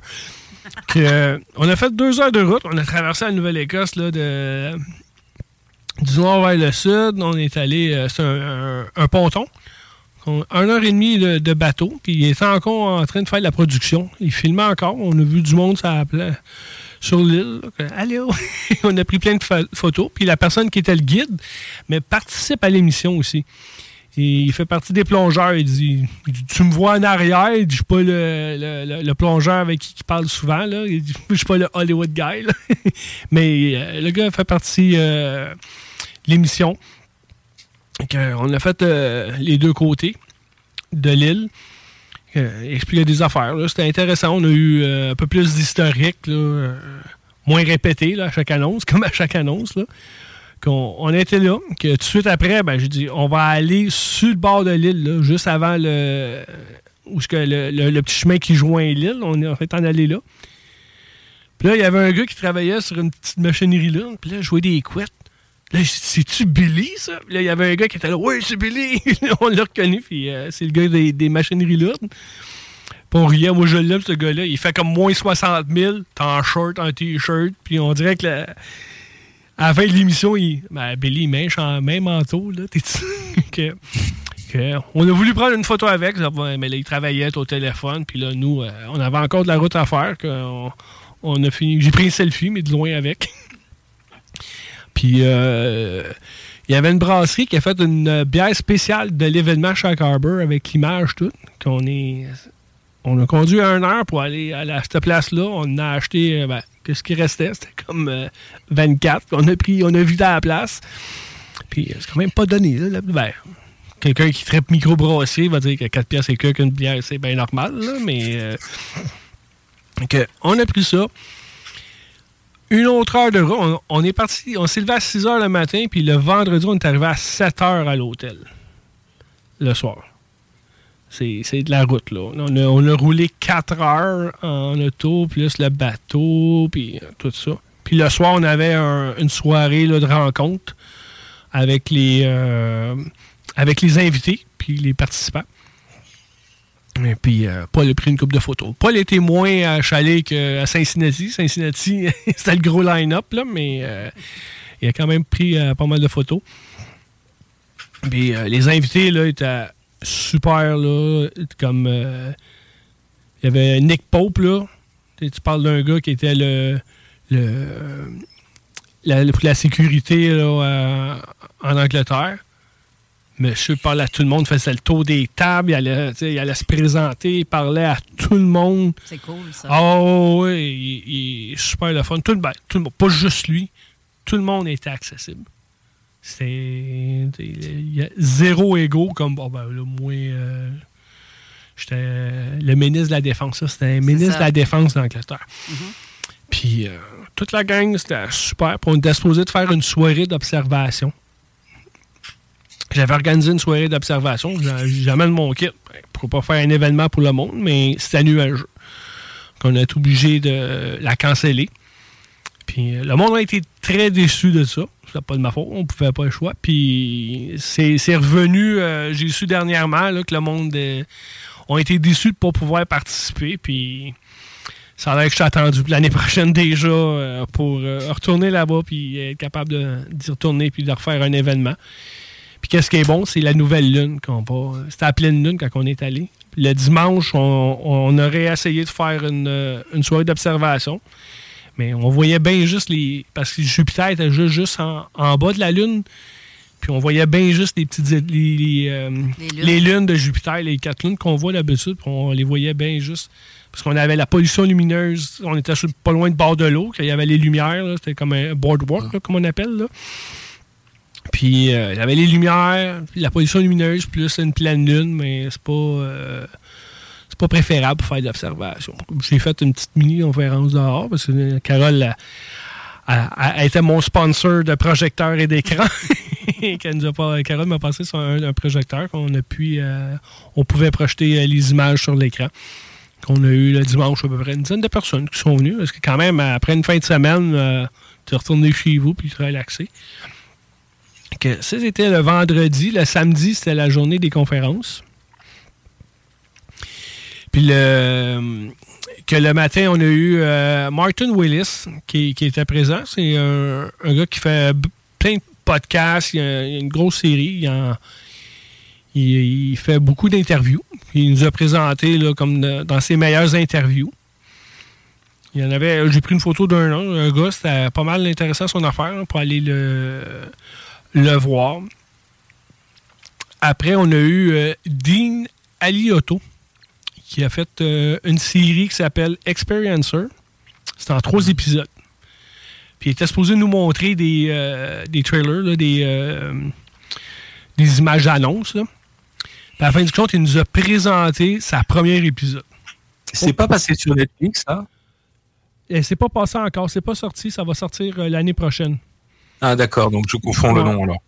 Euh, on a fait deux heures de route. On a traversé la Nouvelle-Écosse de, du nord vers le sud. On est allé euh, sur un, ponton. un heure et demie de, bateau. Puis il était encore en train de faire la production. Il filmait encore. On a vu du monde sur l'île. Allez, on a pris plein de photos. Puis la personne qui était le guide, mais participe à l'émission aussi il fait partie des plongeurs. Il dit, Tu me vois en arrière. Il dit Je suis pas le, plongeur avec qui il parle souvent. Là. Il dit Je suis pas le Hollywood guy. Mais euh, le gars fait partie euh, de l'émission. On a fait euh, les deux côtés de l'île. il expliquait des affaires. C'était intéressant. On a eu un peu plus d'historique, moins répété à chaque annonce, comme à chaque annonce. Là qu'on on était là, que tout de suite après, ben, j'ai dit, on va aller sur le bord de l'île, juste avant le, où que le, petit chemin qui joint l'île. On est en fait en allé là. Puis là, il y avait un gars qui travaillait sur une petite machinerie là. Puis là, je jouais des couettes. Là, c'est-tu Billy, ça? Puis là, il y avait un gars qui était là, oui, c'est Billy! on l'a reconnu, puis euh, c'est le gars des, des machineries là. Puis on riait, moi je l'aime, ce gars-là. Il fait comme moins 60 000, t'es en short, en t-shirt, puis on dirait que la, à la fin de l'émission, il, ben, Billy, il en même manteau. Là, que, on a voulu prendre une photo avec, mais là, il travaillait au téléphone. Puis là, nous, euh, on avait encore de la route à faire. on, a fini. J'ai pris un selfie, mais de loin avec. Puis euh, il y avait une brasserie qui a fait une bière spéciale de l'événement Shark Harbor avec l'image toute. Qu'on est. On a conduit un heure pour aller à, cette place-là. On a acheté euh, ben, ce qui restait, c'était comme 24. Euh, on a pris, on a la place. Puis c'est quand même pas donné. Là, ben, Quelqu'un qui traite micro-brassé va dire que 4 pièces et que qu'une bière, c'est bien normal. mais euh, on a pris ça. Une autre heure de route. On, est parti, on s'est levé à 6 heures le matin, puis le vendredi, on est arrivé à 7 heures à l'hôtel. Le soir. C'est de la route, là. On a, roulé 4 heures en auto, plus le bateau, puis euh, tout ça. Puis le soir, on avait une soirée de rencontre avec les, euh, avec les invités, puis les participants. Et puis, euh, Paul a pris une coupe de photos. Paul était moins à Chalet qu'à Cincinnati. Cincinnati, c'était le gros line-up, là, mais il a quand même pris pas mal de photos. Puis, les invités, là, étaient super, là. Comme. Euh, il y avait Nick Pope, là. Tu parles d'un gars qui était le. le la, la sécurité là, en Angleterre. monsieur parlait à tout le monde, faisait le tour des tables, il allait, il allait se présenter, il parlait à tout le monde.
C'est cool, ça.
Oh, oui, il, est super le fun. Tout, ben, tout le monde, pas juste lui, tout le monde était accessible. C'est. Il y a zéro ego, comme. Bon, ben, là, moi. Euh, j'étais le ministre de la Défense. C'était un ministre de la Défense d'Angleterre. Mm-hmm. Puis, euh, toute la gang, c'était super. Puis, on était supposé de faire une soirée d'observation. J'avais organisé une soirée d'observation. J'amène mon kit. Pour pas faire un événement pour le monde, mais c'était nuageux. On a été obligé de la canceller. Euh, le monde a été très déçu de ça. C'est pas de ma faute, on pouvait pas le choix. Puis c'est revenu, euh, j'ai su dernièrement que le monde euh, a été déçu de ne pas pouvoir participer. Puis ça a l'air que je suis attendu l'année prochaine déjà pour retourner là-bas puis être capable d'y retourner puis de refaire un événement. Puis qu'est-ce qui est bon, c'est la nouvelle lune qu'on. C'était à pleine lune quand on est allé. le dimanche, on, aurait essayé de faire une, soirée d'observation. Mais on voyait bien juste les. Parce que Jupiter était juste, en, bas de la Lune. Puis on voyait bien juste les petites. Les, euh, les, lunes. de Jupiter, les quatre lunes qu'on voit d'habitude. On les voyait bien juste. Parce qu'on avait la pollution lumineuse. On était pas loin de bord de l'eau. Il y avait les lumières. C'était comme un boardwalk, comme on appelle. Là. Puis euh, il y avait les lumières, la pollution lumineuse, plus une pleine lune, mais c'est pas, euh, pas préférable pour faire de l'observation. J'ai fait une petite mini-conférence dehors parce que Carole a, été mon sponsor de projecteur et d'écran. Carole m'a passé sur un, projecteur qu'on a pu, euh, on pouvait projeter les images sur l'écran. Qu'on a eu le dimanche à peu près une dizaine de personnes qui sont venues. Parce que quand même, après une fin de semaine, tu es retourné chez vous puis tu relaxé que ça, c'était le vendredi. Le samedi, c'était la journée des conférences. Puis le, que le matin, on a eu euh, Martin Willis qui, était présent. C'est un, gars qui fait plein de podcasts. Il a, une grosse série. Il, fait beaucoup d'interviews. Il nous a présenté là, comme dans ses meilleures interviews. Il y en avait. J'ai pris une photo d'un un gars, c'était pas mal intéressant son affaire pour aller le le voir. Après, on a eu euh, Dean Aliotto, qui a fait euh, une série qui s'appelle Experiencer. C'est en trois épisodes. Puis il était supposé nous montrer des, euh, des trailers, des, des images d'annonces. Puis à la fin du compte, il nous a présenté sa première épisode.
C'est pas passé sur Netflix, ça?
C'est pas passé encore. C'est pas sorti. Ça va sortir l'année prochaine.
Ah d'accord, donc je confonds le nom alors.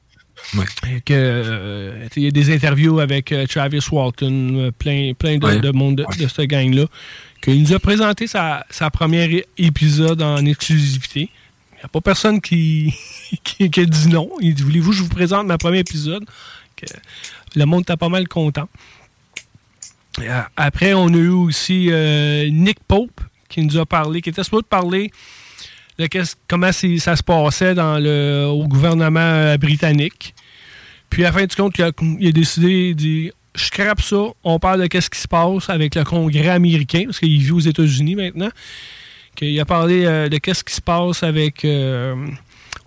Euh, il y a des interviews avec euh, Travis Walton, euh, plein, plein de, monde de, cette gang-là, qu'il nous a présenté sa, sa première épisode en exclusivité. Il n'y a pas personne qui, qui, a dit non. Il dit Voulez-vous que je vous présente ma première épisode? Le monde était pas mal content. Après, on a eu aussi Nick Pope qui nous a parlé, qui était supposé parler comment ça se passait dans le, au gouvernement euh, britannique. Puis à la fin du compte, il a, décidé de je scrape ça, on parle de qu'est-ce qui se passe avec le Congrès américain, parce qu'il vit aux États-Unis maintenant. Il a parlé euh, de qu'est-ce qui se passe avec euh,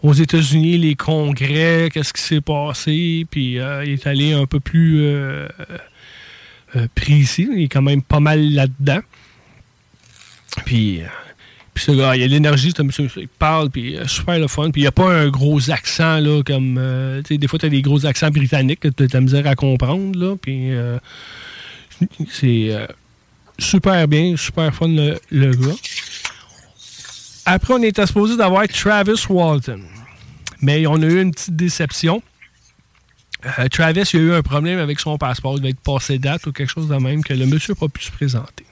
aux États-Unis, les congrès, qu'est-ce qui s'est passé, puis il est allé un peu plus précis. Il est quand même pas mal là-dedans. Puis puis ce gars, il a l'énergie, il parle, puis euh, super le fun. Puis il n'y a pas un gros accent, là, comme. Euh, tu sais, des fois, tu as des gros accents britanniques que tu as de la misère à comprendre, là. Puis euh, c'est super bien, super fun, le, gars. Après, on était supposé d'avoir Travis Walton. Mais on a eu une petite déception. Travis, il a eu un problème avec son passeport. Il va être passé date ou quelque chose de même que le monsieur n'a pas pu se présenter.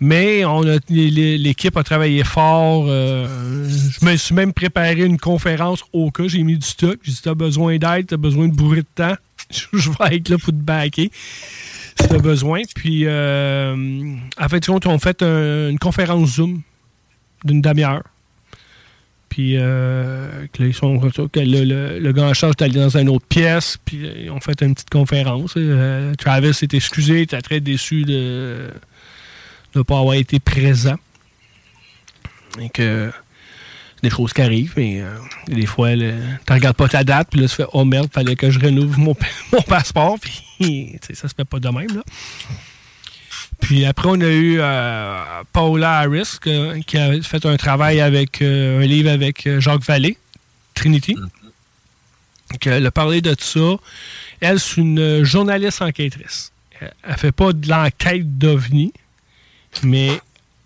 Mais on l'équipe a travaillé fort. Euh, je me suis même préparé une conférence au cas. J'ai mis du stock. J'ai dit T'as besoin d'aide, t'as besoin de bourrer de temps. je vais être là pour te backer si t'as besoin. Puis, euh, en fait, on a fait une conférence Zoom d'une demi-heure. Puis, euh, ils sont, le, le, gars en charge est allé dans une autre pièce. Puis, ils ont fait une petite conférence. Travis s'est excusé, était très déçu de de ne pas avoir été présent. Et que des choses qui arrivent, mais euh, des fois, tu ne regardes pas ta date, puis là, tu fais Oh merde, fallait que je renouvelle mon, mon passeport, puis ça se fait pas de même. Là. Puis après, on a eu euh, Paula Harris qui a fait un travail avec un livre avec Jacques Vallée, Trinity. Mm-hmm. Elle a parlé de tout ça. Elle, c'est une journaliste enquêtrice. Elle ne fait pas de l'enquête d'OVNI, mais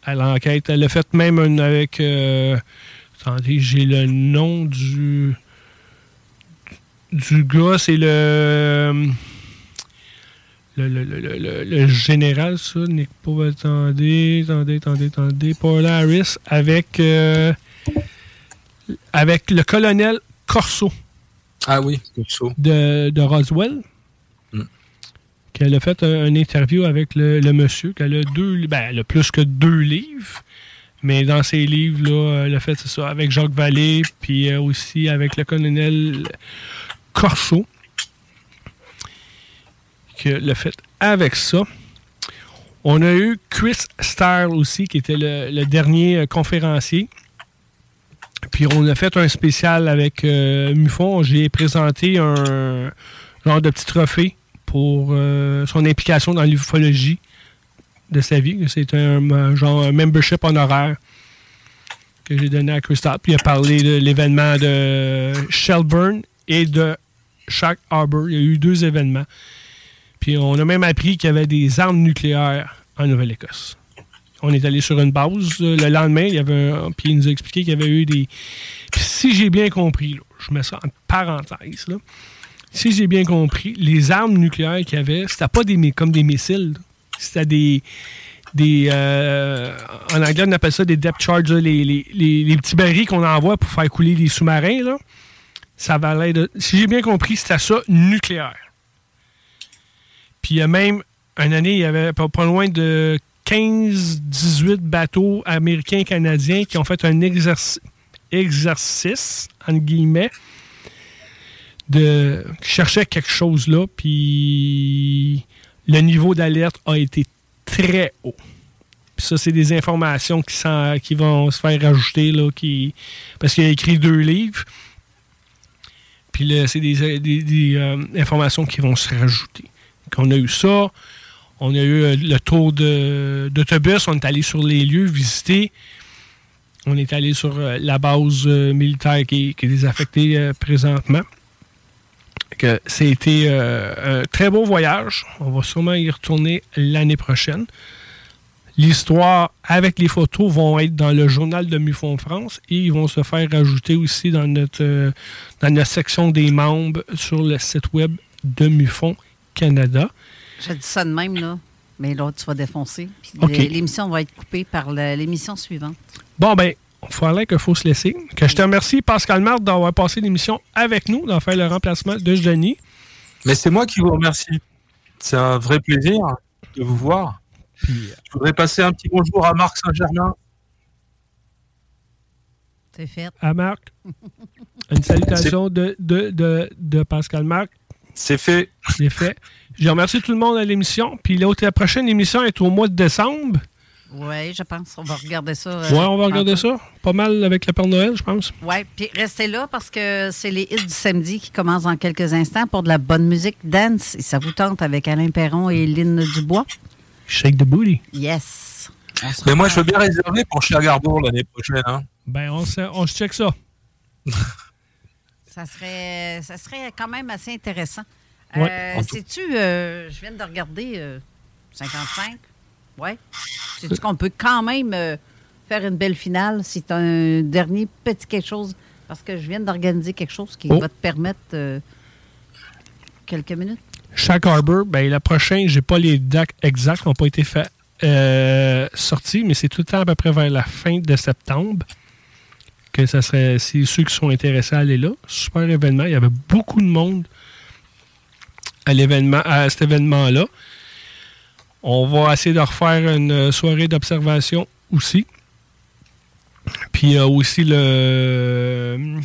elle enquête. Elle a fait même une avec. Euh, attendez, j'ai le nom du. Du gars, c'est le le, le, le, le, général, ça, Nick Paul, attendez, attendez, attendez, attendez, Paul Harris, avec, euh, avec le colonel Corso.
Ah oui, Corso.
De, de Roswell qu'elle a fait un, interview avec le, monsieur, qu'elle a deux, ben, elle a plus que deux livres. Mais dans ces livres-là, elle a fait ça avec Jacques Vallée, puis euh, aussi avec le colonel Corso, qu'elle a fait avec ça. On a eu Chris Starr aussi, qui était le, dernier euh, conférencier. Puis on a fait un spécial avec euh, Mufon. J'ai présenté un genre de petit trophée pour euh, son implication dans l'ufologie de sa vie. C'est un, genre membership honoraire que j'ai donné à Christophe. il a parlé de l'événement de Shelburne et de Shack Harbor. Il y a eu deux événements. Puis on a même appris qu'il y avait des armes nucléaires en Nouvelle-Écosse. On est allé sur une base. Le lendemain, il y avait puis il nous a expliqué qu'il y avait eu des. Si j'ai bien compris, je mets ça en parenthèse, là, si j'ai bien compris, les armes nucléaires qu'il y avait, c'était pas des, comme des missiles. C'était des. des euh, en anglais, on appelle ça des depth charges, les, petits barils qu'on envoie pour faire couler les sous-marins. Là. Ça valait de. Si j'ai bien compris, c'était ça, nucléaire. Puis il y a même, une année, il y avait pas, loin de 15-18 bateaux américains et canadiens qui ont fait un exercice entre guillemets, de chercher quelque chose là, puis le niveau d'alerte a été très haut. Ça, c'est des informations qui, qui vont se faire rajouter, là, qui, parce qu'il a écrit deux livres. Puis là, c'est des, euh, informations qui vont se rajouter. On a eu ça, on a eu euh, le tour d'autobus, on est allé sur les lieux, visiter. On est allé sur euh, la base militaire qui, qui est désaffectée présentement que c'était euh, un très beau voyage. On va sûrement y retourner l'année prochaine. L'histoire avec les photos vont être dans le journal de MUFON France et ils vont se faire rajouter aussi dans notre, euh, dans notre section des membres sur le site web de MUFON Canada.
J'ai dit ça de même, là. Mais là, tu vas défoncer. L'émission va être coupée par l'émission suivante.
Bon, ben, fallait qu'il faut se laisser. Que je te remercie, Pascal Marthe, d'avoir passé l'émission avec nous, d'en faire le remplacement de Denis.
Mais c'est moi qui vous remercie. C'est un vrai plaisir de vous voir. je voudrais passer un petit bonjour à Marc Saint-Germain.
C'est fait.
À Marc. Une salutation de, de, Pascal Marc.
C'est fait.
C'est fait. Je remercie tout le monde à l'émission. Puis la prochaine émission est au mois de décembre.
Oui, je pense. On va regarder ça.
oui, on va regarder ça. Pas mal avec la Père Noël, je pense.
Oui, puis restez là parce que c'est les hits du samedi qui commencent dans quelques instants pour de la bonne musique dance. Et ça vous tente avec Alain Perron et Lynn Dubois.
Shake the booty.
Yes.
Mais moi, je veux bien réserver pour Chagarbourg l'année prochaine. Hein.
Ben, on se, on se check ça.
ça, serait, ça serait quand même assez intéressant. Euh, Sais-tu, euh, je viens de regarder 55. Euh, ouais. C'est qu'on peut quand même euh, faire une belle finale si tu as un dernier petit quelque chose? Parce que je viens d'organiser quelque chose qui oh. va te permettre euh, quelques minutes.
Chaque Harbor, ben, la prochaine, j'ai pas les dates exactes, n'ont pas été fait, euh, sortis, mais c'est tout le temps à peu près vers la fin de septembre que ça serait, si ceux qui sont intéressés à aller là. Super événement. Il y avait beaucoup de monde à l'événement, à cet événement-là. On va essayer de refaire une soirée d'observation aussi. Puis il y a aussi le,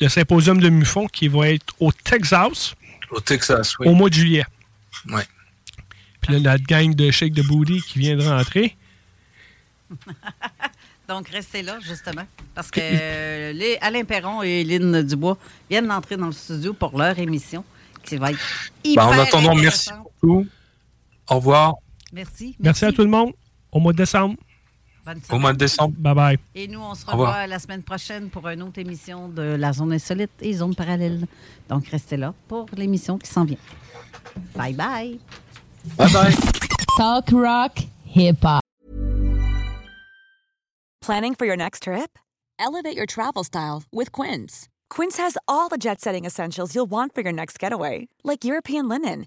le symposium de MUFON qui va être au Texas.
Au Texas, oui.
Au mois de juillet.
Oui.
Puis là, la gang de Shake de Booty qui vient de rentrer.
Donc, restez là, justement. Parce que euh, les Alain Perron et Lynn Dubois viennent d'entrer dans le studio pour leur émission, qui va être hyper
Bah, en attendant, merci beaucoup. Au revoir.
Merci.
Merci à tout le monde. Au mois de décembre.
Bonne
Au mois de décembre.
Bye bye.
Et nous, on se revoit la semaine prochaine pour une autre émission de La Zone Insolite et Zone Parallèle. Donc, restez là pour l'émission qui s'en vient. Bye bye.
Bye bye.
Talk rock hip hop.
Planning for your next trip? Elevate your travel style with Quince. Quince has all the jet setting essentials you'll want for your next getaway, like European linen,